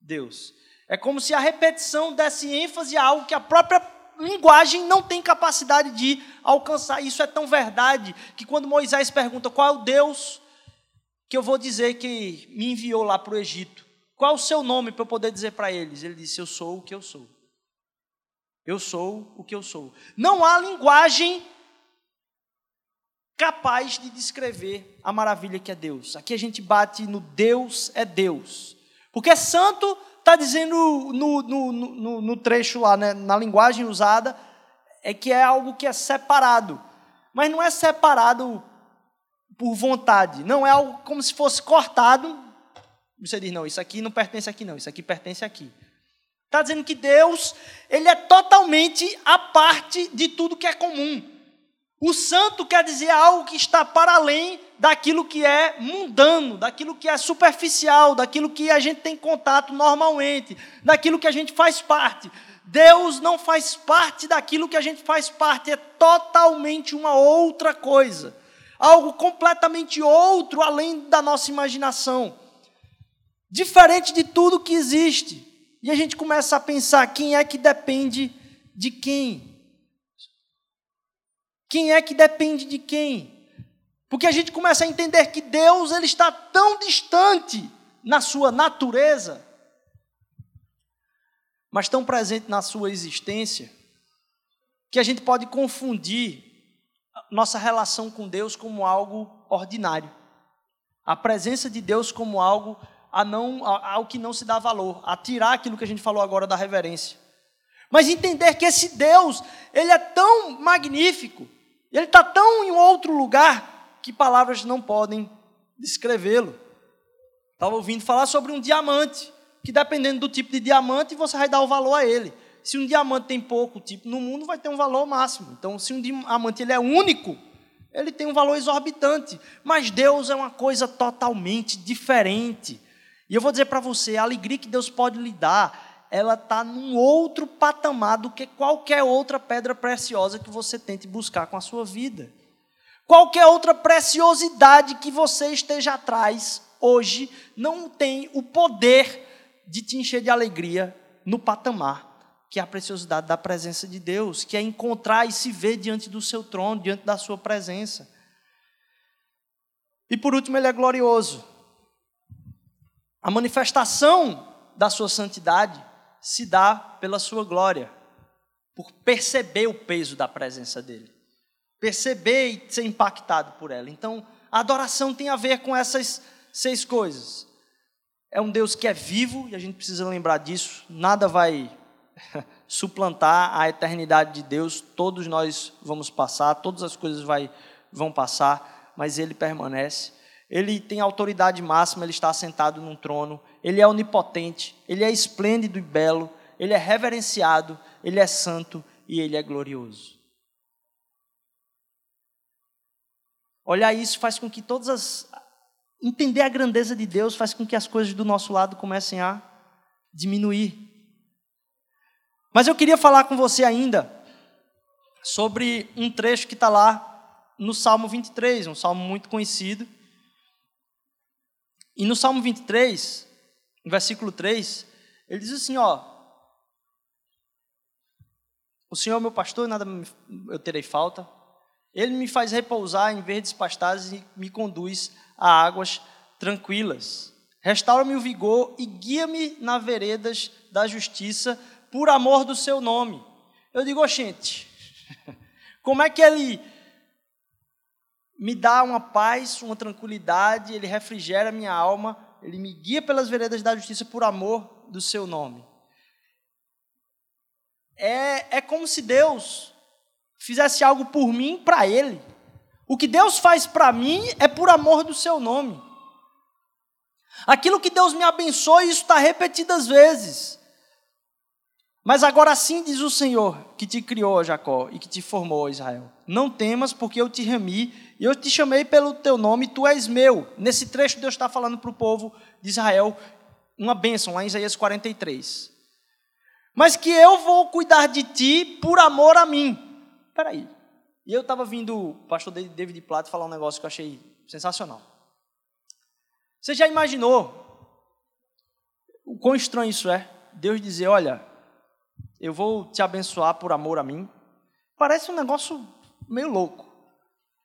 Deus. É como se a repetição desse ênfase a algo que a própria linguagem não tem capacidade de alcançar. Isso é tão verdade que quando Moisés pergunta qual é o Deus que eu vou dizer que me enviou lá para o Egito, qual o seu nome para eu poder dizer para eles? Ele disse: Eu sou o que eu sou. Eu sou o que eu sou. Não há linguagem capaz de descrever a maravilha que é Deus. Aqui a gente bate no Deus é Deus. Porque santo está dizendo no, no, no, no, trecho lá, né, na linguagem usada, é que é algo que é separado. Mas não é separado por vontade. Não é algo como se fosse cortado. Você diz, não, isso aqui não pertence aqui, não, isso aqui pertence aqui. Está dizendo que Deus, ele é totalmente a parte de tudo que é comum. O santo quer dizer algo que está para além daquilo que é mundano, daquilo que é superficial, daquilo que a gente tem contato normalmente, daquilo que a gente faz parte. Deus não faz parte daquilo que a gente faz parte, é totalmente uma outra coisa, algo completamente outro além da nossa imaginação, diferente de tudo que existe. E a gente começa a pensar quem é que depende de quem. Quem é que depende de quem? Porque a gente começa a entender que Deus ele está tão distante na sua natureza, mas tão presente na sua existência, que a gente pode confundir nossa relação com Deus como algo ordinário. A presença de Deus como algo a não, ao que não se dá valor, a tirar aquilo que a gente falou agora da reverência. Mas entender que esse Deus, ele é tão magnífico, ele está tão em outro lugar que palavras não podem descrevê-lo. Estava ouvindo falar sobre um diamante, que dependendo do tipo de diamante, você vai dar o valor a ele. Se um diamante tem pouco tipo no mundo, vai ter um valor máximo. Então, se um diamante ele é único, ele tem um valor exorbitante. Mas Deus é uma coisa totalmente diferente. E eu vou dizer para você, a alegria que Deus pode lhe dar ela está num outro patamar do que qualquer outra pedra preciosa que você tente buscar com a sua vida. Qualquer outra preciosidade que você esteja atrás hoje não tem o poder de te encher de alegria no patamar que é a preciosidade da presença de Deus, que é encontrar e se ver diante do seu trono, diante da sua presença. E por último, ele é glorioso. A manifestação da sua santidade se dá pela sua glória, por perceber o peso da presença dele, perceber e ser impactado por ela. Então, a adoração tem a ver com essas seis coisas. É um Deus que é vivo, e a gente precisa lembrar disso, nada vai [LAUGHS] suplantar a eternidade de Deus, todos nós vamos passar, todas as coisas vai, vão passar, mas ele permanece. Ele tem autoridade máxima, ele está sentado num trono, ele é onipotente, ele é esplêndido e belo, ele é reverenciado, ele é santo e ele é glorioso. Olhar isso faz com que todas as. Entender a grandeza de Deus faz com que as coisas do nosso lado comecem a diminuir. Mas eu queria falar com você ainda sobre um trecho que está lá no Salmo 23, um salmo muito conhecido. E no Salmo 23, no versículo 3, ele diz assim: Ó, o Senhor é meu pastor, nada eu terei falta. Ele me faz repousar em verdes pastagens e me conduz a águas tranquilas. Restaura-me o vigor e guia-me nas veredas da justiça por amor do seu nome. Eu digo, gente, [LAUGHS] como é que ele me dá uma paz, uma tranquilidade, ele refrigera minha alma, ele me guia pelas veredas da justiça por amor do seu nome. É, é como se Deus fizesse algo por mim para ele. O que Deus faz para mim é por amor do seu nome. Aquilo que Deus me abençoa, isso está repetidas vezes. Mas agora sim diz o Senhor, que te criou, Jacó, e que te formou, Israel. Não temas, porque eu te remi e eu te chamei pelo teu nome, tu és meu. Nesse trecho, Deus está falando para o povo de Israel uma bênção, lá em Isaías 43. Mas que eu vou cuidar de ti por amor a mim. Espera aí. E eu estava vindo o pastor David Plato falar um negócio que eu achei sensacional. Você já imaginou o quão estranho isso é? Deus dizer: Olha, eu vou te abençoar por amor a mim. Parece um negócio meio louco.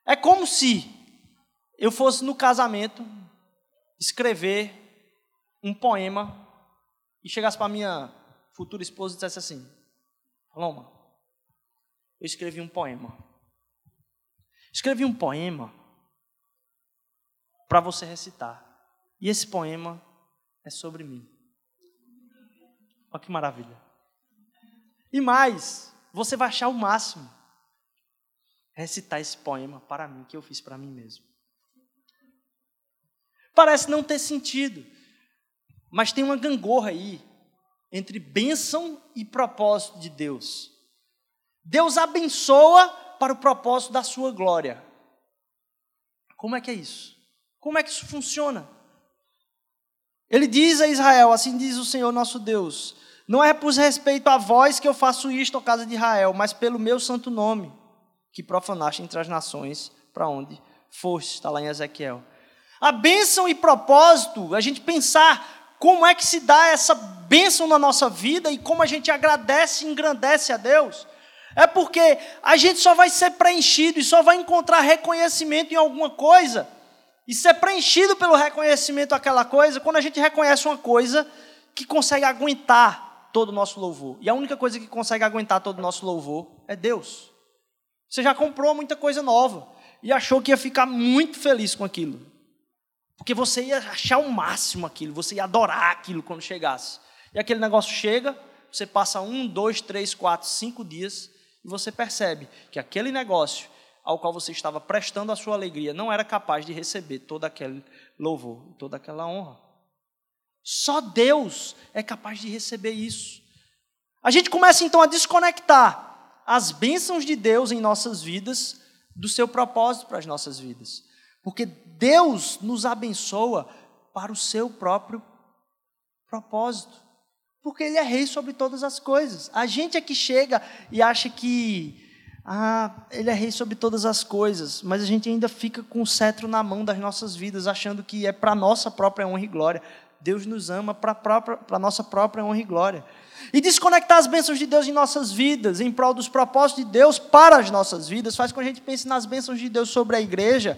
É como se eu fosse no casamento escrever um poema e chegasse para minha futura esposa e dissesse assim: Paloma, eu escrevi um poema. Escrevi um poema para você recitar. E esse poema é sobre mim. Olha que maravilha. E mais, você vai achar o máximo recitar esse poema para mim, que eu fiz para mim mesmo. Parece não ter sentido, mas tem uma gangorra aí entre bênção e propósito de Deus. Deus abençoa para o propósito da sua glória. Como é que é isso? Como é que isso funciona? Ele diz a Israel: Assim diz o Senhor nosso Deus: Não é por respeito a vós que eu faço isto, ó casa de Israel, mas pelo meu santo nome, que profanaste entre as nações para onde foste. Está lá em Ezequiel. A bênção e propósito, a gente pensar como é que se dá essa bênção na nossa vida e como a gente agradece e engrandece a Deus. É porque a gente só vai ser preenchido e só vai encontrar reconhecimento em alguma coisa e ser preenchido pelo reconhecimento daquela coisa quando a gente reconhece uma coisa que consegue aguentar todo o nosso louvor. E a única coisa que consegue aguentar todo o nosso louvor é Deus. Você já comprou muita coisa nova e achou que ia ficar muito feliz com aquilo. Porque você ia achar o máximo aquilo, você ia adorar aquilo quando chegasse. E aquele negócio chega, você passa um, dois, três, quatro, cinco dias e você percebe que aquele negócio ao qual você estava prestando a sua alegria não era capaz de receber todo aquele louvor, toda aquela honra. Só Deus é capaz de receber isso. A gente começa então a desconectar as bênçãos de Deus em nossas vidas do seu propósito para as nossas vidas. Porque Deus nos abençoa para o seu próprio propósito. Porque Ele é rei sobre todas as coisas. A gente é que chega e acha que ah, Ele é rei sobre todas as coisas, mas a gente ainda fica com o cetro na mão das nossas vidas, achando que é para nossa própria honra e glória. Deus nos ama para a nossa própria honra e glória. E desconectar as bênçãos de Deus em nossas vidas, em prol dos propósitos de Deus para as nossas vidas, faz com que a gente pense nas bênçãos de Deus sobre a igreja.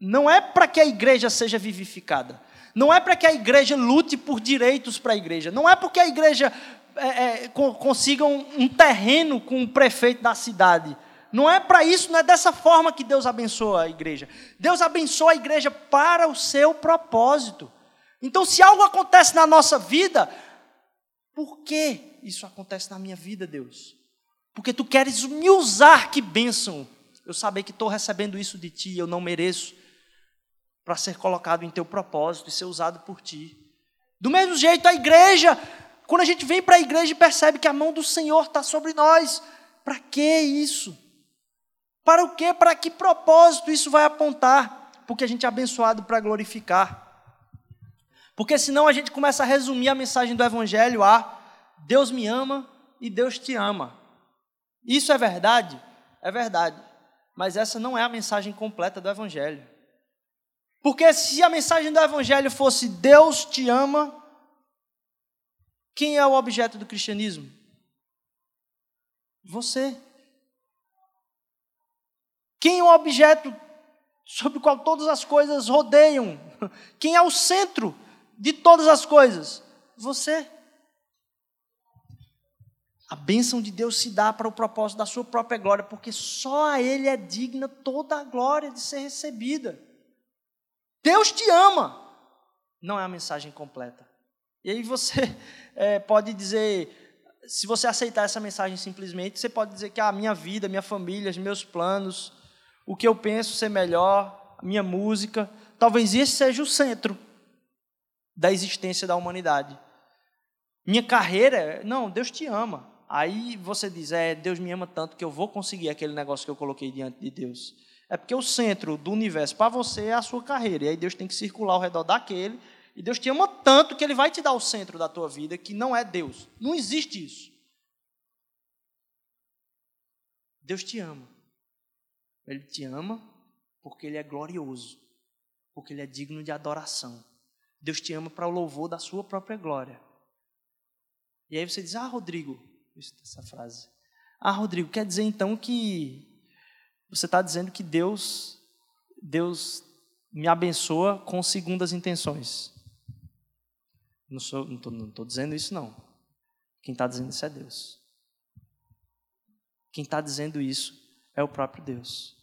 Não é para que a igreja seja vivificada. Não é para que a igreja lute por direitos para a igreja. Não é porque a igreja é, é, consiga um, um terreno com o prefeito da cidade. Não é para isso, não é dessa forma que Deus abençoa a igreja. Deus abençoa a igreja para o seu propósito. Então, se algo acontece na nossa vida, por que isso acontece na minha vida, Deus? Porque tu queres me usar, que bênção. Eu saber que estou recebendo isso de ti, eu não mereço, para ser colocado em teu propósito e ser usado por ti. Do mesmo jeito, a igreja, quando a gente vem para a igreja e percebe que a mão do Senhor está sobre nós, para que isso? Para o quê? Para que propósito isso vai apontar? Porque a gente é abençoado para glorificar. Porque senão a gente começa a resumir a mensagem do Evangelho a Deus me ama e Deus te ama. Isso é verdade? É verdade. Mas essa não é a mensagem completa do Evangelho. Porque se a mensagem do Evangelho fosse Deus te ama, quem é o objeto do cristianismo? Você. Quem é o objeto sobre o qual todas as coisas rodeiam? Quem é o centro de todas as coisas? Você. A bênção de Deus se dá para o propósito da sua própria glória, porque só a Ele é digna toda a glória de ser recebida. Deus te ama. Não é a mensagem completa. E aí você é, [LAUGHS] pode dizer, se você aceitar essa mensagem simplesmente, você pode dizer que a minha vida, minha família, os meus planos, o que eu penso ser melhor, a minha música, talvez esse seja o centro da existência da humanidade. Minha carreira, não, Deus te ama. Aí você diz, é, Deus me ama tanto que eu vou conseguir aquele negócio que eu coloquei diante de Deus. É porque o centro do universo para você é a sua carreira. E aí Deus tem que circular ao redor daquele. E Deus te ama tanto que Ele vai te dar o centro da tua vida, que não é Deus. Não existe isso. Deus te ama. Ele te ama porque Ele é glorioso. Porque Ele é digno de adoração. Deus te ama para o louvor da sua própria glória. E aí você diz: Ah, Rodrigo, essa frase. Ah, Rodrigo, quer dizer então que você está dizendo que Deus, Deus me abençoa com segundas intenções. Não estou não não dizendo isso, não. Quem está dizendo isso é Deus. Quem está dizendo isso é o próprio Deus.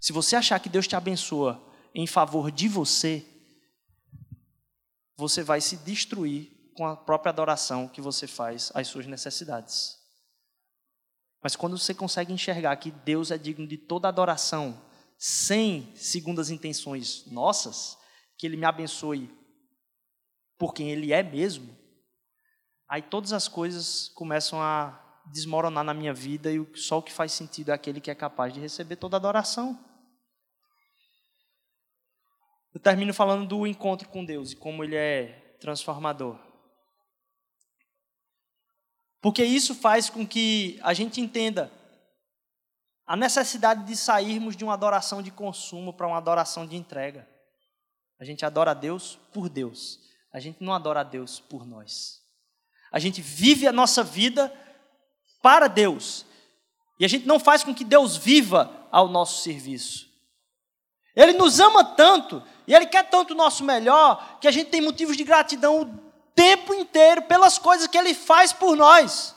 Se você achar que Deus te abençoa em favor de você, você vai se destruir com a própria adoração que você faz às suas necessidades. Mas quando você consegue enxergar que Deus é digno de toda adoração, sem segundas intenções nossas, que Ele me abençoe por quem Ele é mesmo, aí todas as coisas começam a desmoronar na minha vida e só o que faz sentido é aquele que é capaz de receber toda adoração. Eu termino falando do encontro com Deus e como ele é transformador. Porque isso faz com que a gente entenda a necessidade de sairmos de uma adoração de consumo para uma adoração de entrega. A gente adora a Deus por Deus. A gente não adora a Deus por nós. A gente vive a nossa vida para Deus. E a gente não faz com que Deus viva ao nosso serviço. Ele nos ama tanto e Ele quer tanto o nosso melhor que a gente tem motivos de gratidão o tempo inteiro pelas coisas que Ele faz por nós.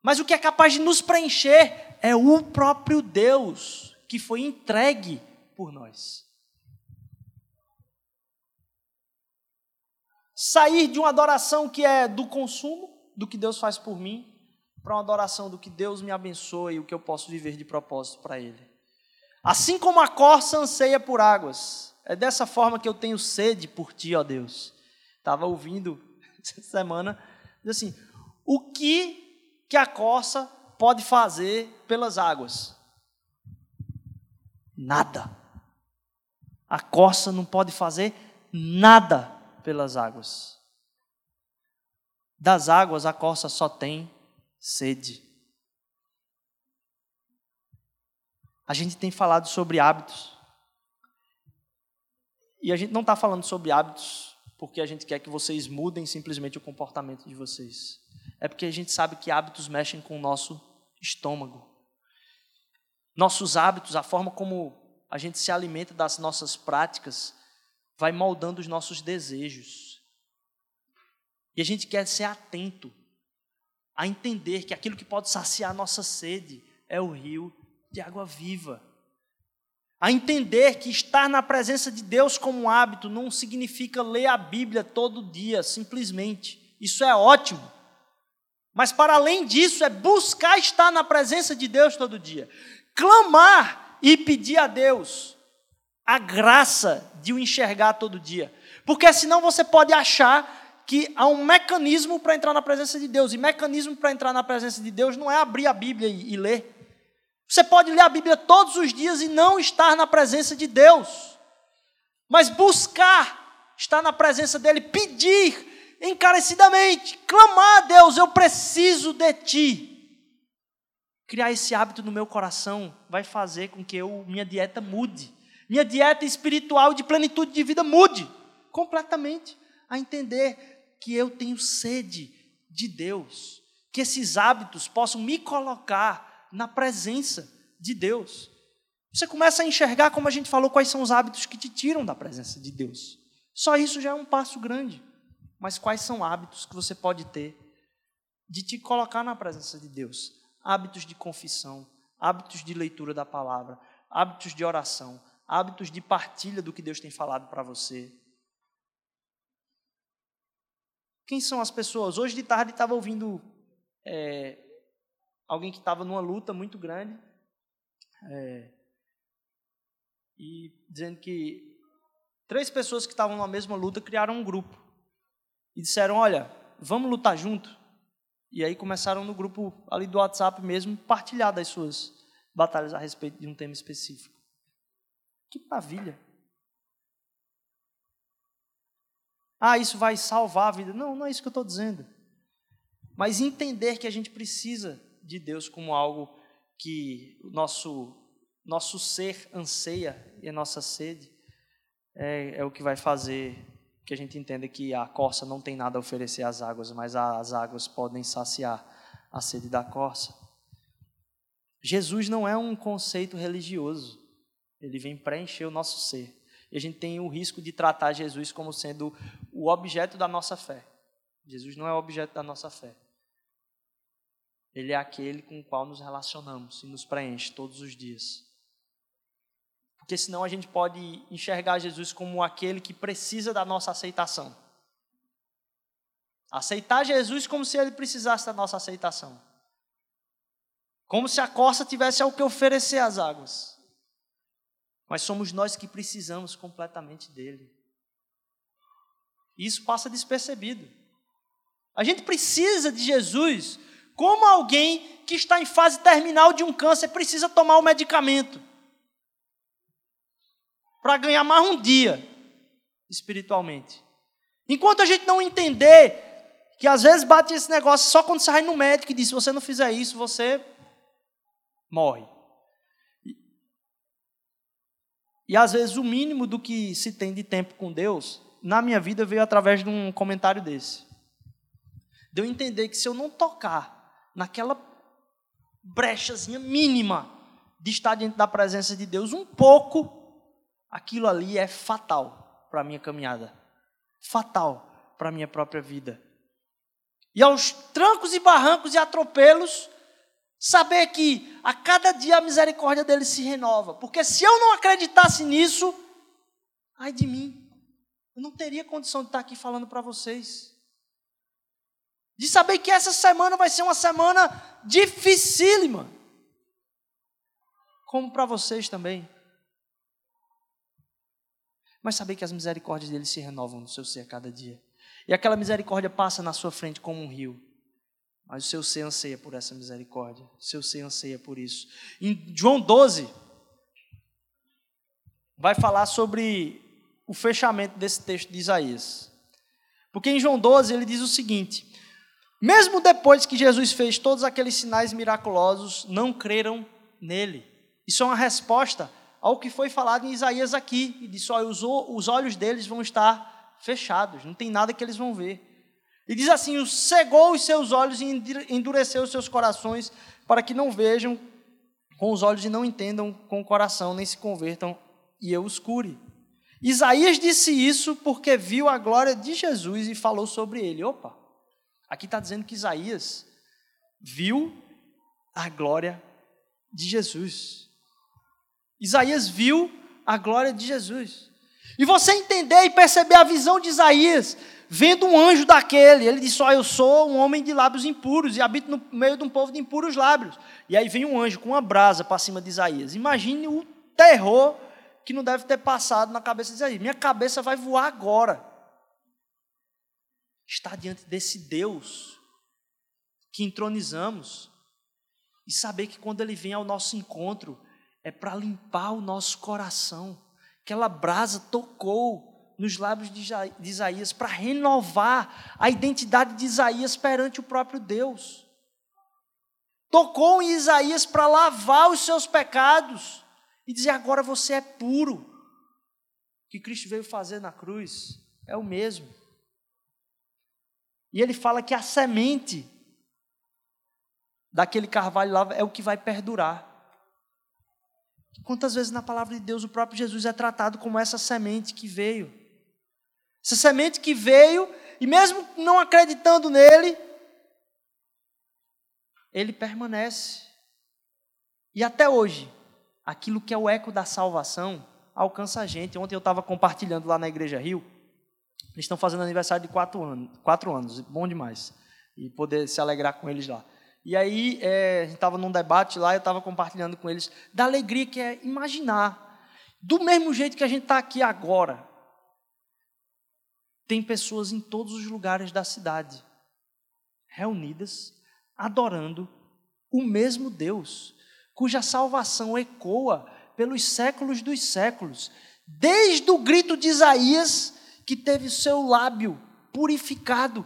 Mas o que é capaz de nos preencher é o próprio Deus que foi entregue por nós. Sair de uma adoração que é do consumo, do que Deus faz por mim, para uma adoração do que Deus me abençoe e o que eu posso viver de propósito para Ele. Assim como a corça anseia por águas, é dessa forma que eu tenho sede por Ti, ó Deus. Estava ouvindo [LAUGHS] essa semana, assim, o que que a corça pode fazer pelas águas? Nada. A corça não pode fazer nada pelas águas. Das águas a corça só tem sede. A gente tem falado sobre hábitos. E a gente não está falando sobre hábitos porque a gente quer que vocês mudem simplesmente o comportamento de vocês é porque a gente sabe que hábitos mexem com o nosso estômago. Nossos hábitos, a forma como a gente se alimenta das nossas práticas, vai moldando os nossos desejos. E a gente quer ser atento a entender que aquilo que pode saciar nossa sede é o rio de água viva. A entender que estar na presença de Deus como hábito não significa ler a Bíblia todo dia, simplesmente. Isso é ótimo. Mas para além disso, é buscar estar na presença de Deus todo dia. Clamar e pedir a Deus a graça de o enxergar todo dia. Porque senão você pode achar que há um mecanismo para entrar na presença de Deus. E mecanismo para entrar na presença de Deus não é abrir a Bíblia e, e ler. Você pode ler a Bíblia todos os dias e não estar na presença de Deus. Mas buscar estar na presença dEle, pedir encarecidamente, clamar a Deus: eu preciso de Ti. Criar esse hábito no meu coração vai fazer com que eu, minha dieta mude, minha dieta espiritual de plenitude de vida mude completamente, a entender que eu tenho sede de Deus, que esses hábitos possam me colocar na presença de Deus. Você começa a enxergar, como a gente falou, quais são os hábitos que te tiram da presença de Deus. Só isso já é um passo grande. Mas quais são hábitos que você pode ter de te colocar na presença de Deus? Hábitos de confissão, hábitos de leitura da palavra, hábitos de oração, hábitos de partilha do que Deus tem falado para você. Quem são as pessoas? Hoje de tarde estava ouvindo é, alguém que estava numa luta muito grande é, e dizendo que três pessoas que estavam na mesma luta criaram um grupo e disseram: Olha, vamos lutar junto. E aí começaram no grupo ali do WhatsApp mesmo partilhar das suas batalhas a respeito de um tema específico. Que maravilha! Ah, isso vai salvar a vida. Não, não é isso que eu estou dizendo. Mas entender que a gente precisa de Deus como algo que o nosso, nosso ser anseia e a nossa sede é, é o que vai fazer que a gente entenda que a corça não tem nada a oferecer às águas, mas as águas podem saciar a sede da corça. Jesus não é um conceito religioso, ele vem preencher o nosso ser. E a gente tem o risco de tratar Jesus como sendo o objeto da nossa fé. Jesus não é o objeto da nossa fé. Ele é aquele com o qual nos relacionamos e nos preenche todos os dias. Porque senão a gente pode enxergar Jesus como aquele que precisa da nossa aceitação. Aceitar Jesus como se ele precisasse da nossa aceitação. Como se a corça tivesse algo que oferecer às águas. Mas somos nós que precisamos completamente dele. E isso passa despercebido. A gente precisa de Jesus Como alguém que está em fase terminal de um câncer precisa tomar o medicamento para ganhar mais um dia espiritualmente. Enquanto a gente não entender que às vezes bate esse negócio só quando você vai no médico e diz: se você não fizer isso, você morre. E às vezes o mínimo do que se tem de tempo com Deus, na minha vida veio através de um comentário desse. De eu entender que se eu não tocar naquela brechazinha mínima de estar diante da presença de Deus um pouco, aquilo ali é fatal para a minha caminhada. Fatal para a minha própria vida. E aos trancos e barrancos e atropelos, Saber que a cada dia a misericórdia dele se renova. Porque se eu não acreditasse nisso, ai de mim, eu não teria condição de estar aqui falando para vocês. De saber que essa semana vai ser uma semana dificílima. Como para vocês também. Mas saber que as misericórdias dele se renovam no seu ser a cada dia. E aquela misericórdia passa na sua frente como um rio. Mas o seu ser anseia por essa misericórdia. O seu ser anseia por isso. Em João 12, vai falar sobre o fechamento desse texto de Isaías. Porque em João 12 ele diz o seguinte: Mesmo depois que Jesus fez todos aqueles sinais miraculosos, não creram nele. Isso é uma resposta ao que foi falado em Isaías aqui. E disse: olha, os olhos deles vão estar fechados, não tem nada que eles vão ver. E diz assim: cegou os seus olhos e endureceu os seus corações, para que não vejam com os olhos e não entendam com o coração, nem se convertam e eu os cure. Isaías disse isso porque viu a glória de Jesus e falou sobre ele. Opa, aqui está dizendo que Isaías viu a glória de Jesus. Isaías viu a glória de Jesus. E você entender e perceber a visão de Isaías, vendo um anjo daquele, ele disse: Ó, oh, eu sou um homem de lábios impuros e habito no meio de um povo de impuros lábios. E aí vem um anjo com uma brasa para cima de Isaías. Imagine o terror que não deve ter passado na cabeça de Isaías. Minha cabeça vai voar agora. Estar diante desse Deus que entronizamos e saber que quando ele vem ao nosso encontro é para limpar o nosso coração. Aquela brasa tocou nos lábios de Isaías para renovar a identidade de Isaías perante o próprio Deus. Tocou em Isaías para lavar os seus pecados e dizer: agora você é puro. O que Cristo veio fazer na cruz é o mesmo. E ele fala que a semente daquele carvalho lá é o que vai perdurar. Quantas vezes na palavra de Deus o próprio Jesus é tratado como essa semente que veio? Essa semente que veio, e mesmo não acreditando nele, ele permanece. E até hoje, aquilo que é o eco da salvação alcança a gente. Ontem eu estava compartilhando lá na Igreja Rio. Eles estão fazendo aniversário de quatro anos, quatro anos, bom demais. E poder se alegrar com eles lá. E aí, é, a gente estava num debate lá, eu estava compartilhando com eles da alegria que é imaginar. Do mesmo jeito que a gente está aqui agora, tem pessoas em todos os lugares da cidade, reunidas, adorando o mesmo Deus, cuja salvação ecoa pelos séculos dos séculos, desde o grito de Isaías, que teve seu lábio purificado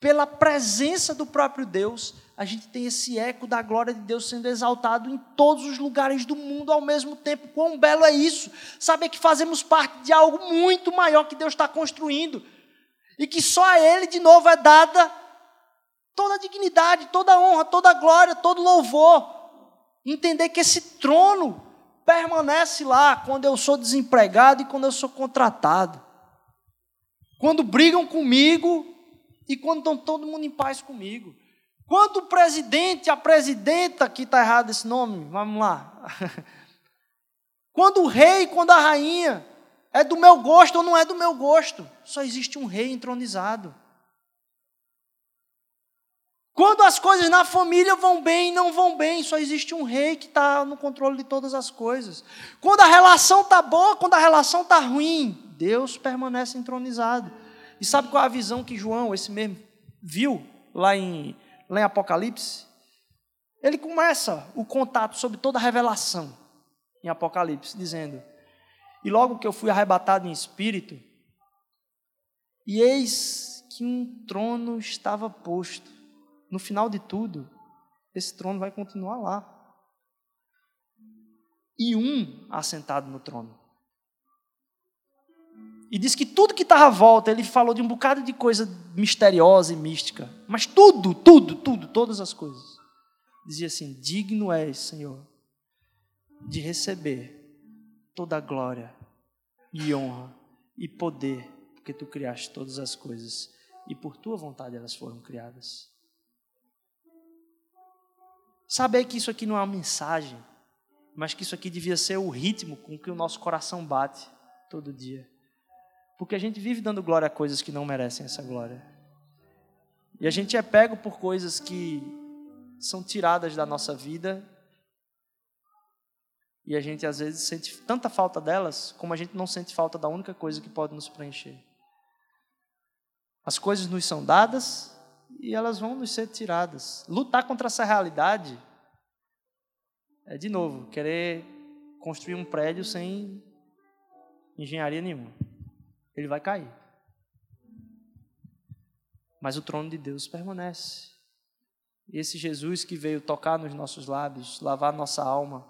pela presença do próprio Deus, a gente tem esse eco da glória de Deus sendo exaltado em todos os lugares do mundo ao mesmo tempo. Quão belo é isso! Saber que fazemos parte de algo muito maior que Deus está construindo. E que só a Ele, de novo, é dada toda a dignidade, toda a honra, toda a glória, todo louvor. Entender que esse trono permanece lá quando eu sou desempregado e quando eu sou contratado. Quando brigam comigo e quando estão todo mundo em paz comigo. Quando o presidente, a presidenta, aqui está errado esse nome, vamos lá. [LAUGHS] Quando o rei, quando a rainha, é do meu gosto ou não é do meu gosto. Só existe um rei entronizado. Quando as coisas na família vão bem e não vão bem, só existe um rei que está no controle de todas as coisas. Quando a relação está boa, quando a relação está ruim, Deus permanece entronizado. E sabe qual é a visão que João, esse mesmo, viu lá em lá em Apocalipse, ele começa o contato sobre toda a revelação em Apocalipse, dizendo: E logo que eu fui arrebatado em espírito, e eis que um trono estava posto. No final de tudo, esse trono vai continuar lá. E um assentado no trono. E diz que tudo que estava à volta, ele falou de um bocado de coisa misteriosa e mística. Mas tudo, tudo, tudo, todas as coisas. Dizia assim: Digno és, Senhor, de receber toda a glória e honra e poder, porque tu criaste todas as coisas e por tua vontade elas foram criadas. Saber que isso aqui não é uma mensagem, mas que isso aqui devia ser o ritmo com que o nosso coração bate todo dia. Porque a gente vive dando glória a coisas que não merecem essa glória. E a gente é pego por coisas que são tiradas da nossa vida. E a gente às vezes sente tanta falta delas, como a gente não sente falta da única coisa que pode nos preencher. As coisas nos são dadas e elas vão nos ser tiradas. Lutar contra essa realidade é, de novo, querer construir um prédio sem engenharia nenhuma ele vai cair. Mas o trono de Deus permanece. E esse Jesus que veio tocar nos nossos lábios, lavar nossa alma,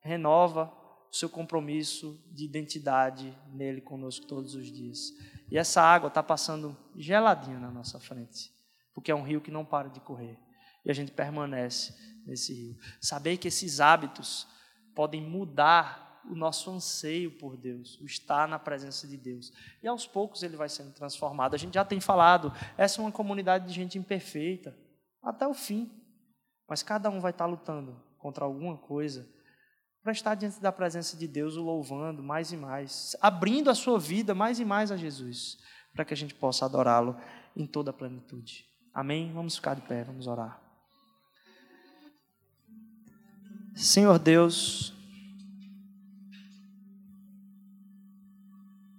renova o seu compromisso de identidade nele conosco todos os dias. E essa água está passando geladinha na nossa frente, porque é um rio que não para de correr. E a gente permanece nesse rio. Saber que esses hábitos podem mudar o nosso anseio por Deus, o estar na presença de Deus. E aos poucos ele vai sendo transformado. A gente já tem falado, essa é uma comunidade de gente imperfeita, até o fim. Mas cada um vai estar lutando contra alguma coisa para estar diante da presença de Deus, o louvando mais e mais, abrindo a sua vida mais e mais a Jesus, para que a gente possa adorá-lo em toda a plenitude. Amém? Vamos ficar de pé, vamos orar. Senhor Deus,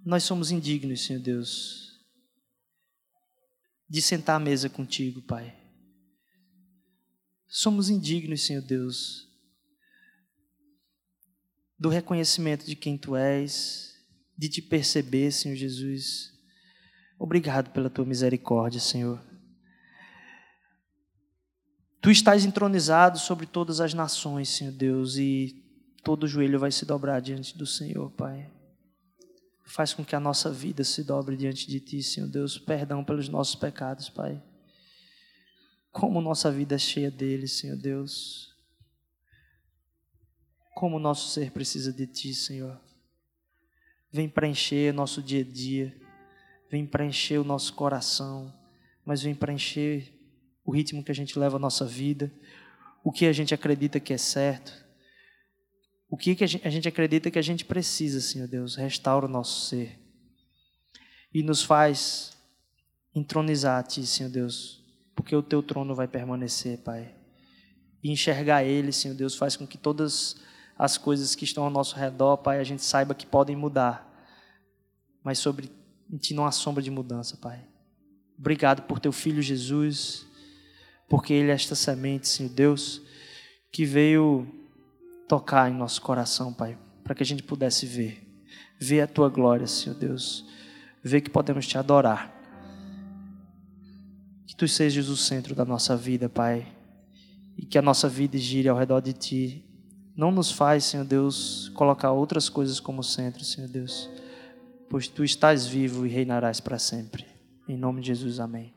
Nós somos indignos, Senhor Deus, de sentar à mesa contigo, Pai. Somos indignos, Senhor Deus, do reconhecimento de quem Tu és, de te perceber, Senhor Jesus. Obrigado pela Tua misericórdia, Senhor. Tu estás entronizado sobre todas as nações, Senhor Deus, e todo joelho vai se dobrar diante do Senhor, Pai. Faz com que a nossa vida se dobre diante de Ti, Senhor Deus. Perdão pelos nossos pecados, Pai. Como nossa vida é cheia deles, Senhor Deus. Como o nosso ser precisa de Ti, Senhor. Vem preencher nosso dia a dia. Vem preencher o nosso coração. Mas vem preencher o ritmo que a gente leva a nossa vida. O que a gente acredita que é certo o que, que a, gente, a gente acredita que a gente precisa, Senhor Deus, restaura o nosso ser e nos faz entronizar a Ti, Senhor Deus, porque o Teu trono vai permanecer, Pai. E enxergar Ele, Senhor Deus, faz com que todas as coisas que estão ao nosso redor, Pai, a gente saiba que podem mudar, mas sobre Ti não há sombra de mudança, Pai. Obrigado por Teu Filho Jesus, porque Ele é esta semente, Senhor Deus, que veio tocar em nosso coração, Pai, para que a gente pudesse ver, ver a tua glória, Senhor Deus, ver que podemos te adorar. Que tu sejas o centro da nossa vida, Pai, e que a nossa vida gire ao redor de ti. Não nos faz, Senhor Deus, colocar outras coisas como centro, Senhor Deus, pois tu estás vivo e reinarás para sempre. Em nome de Jesus, amém.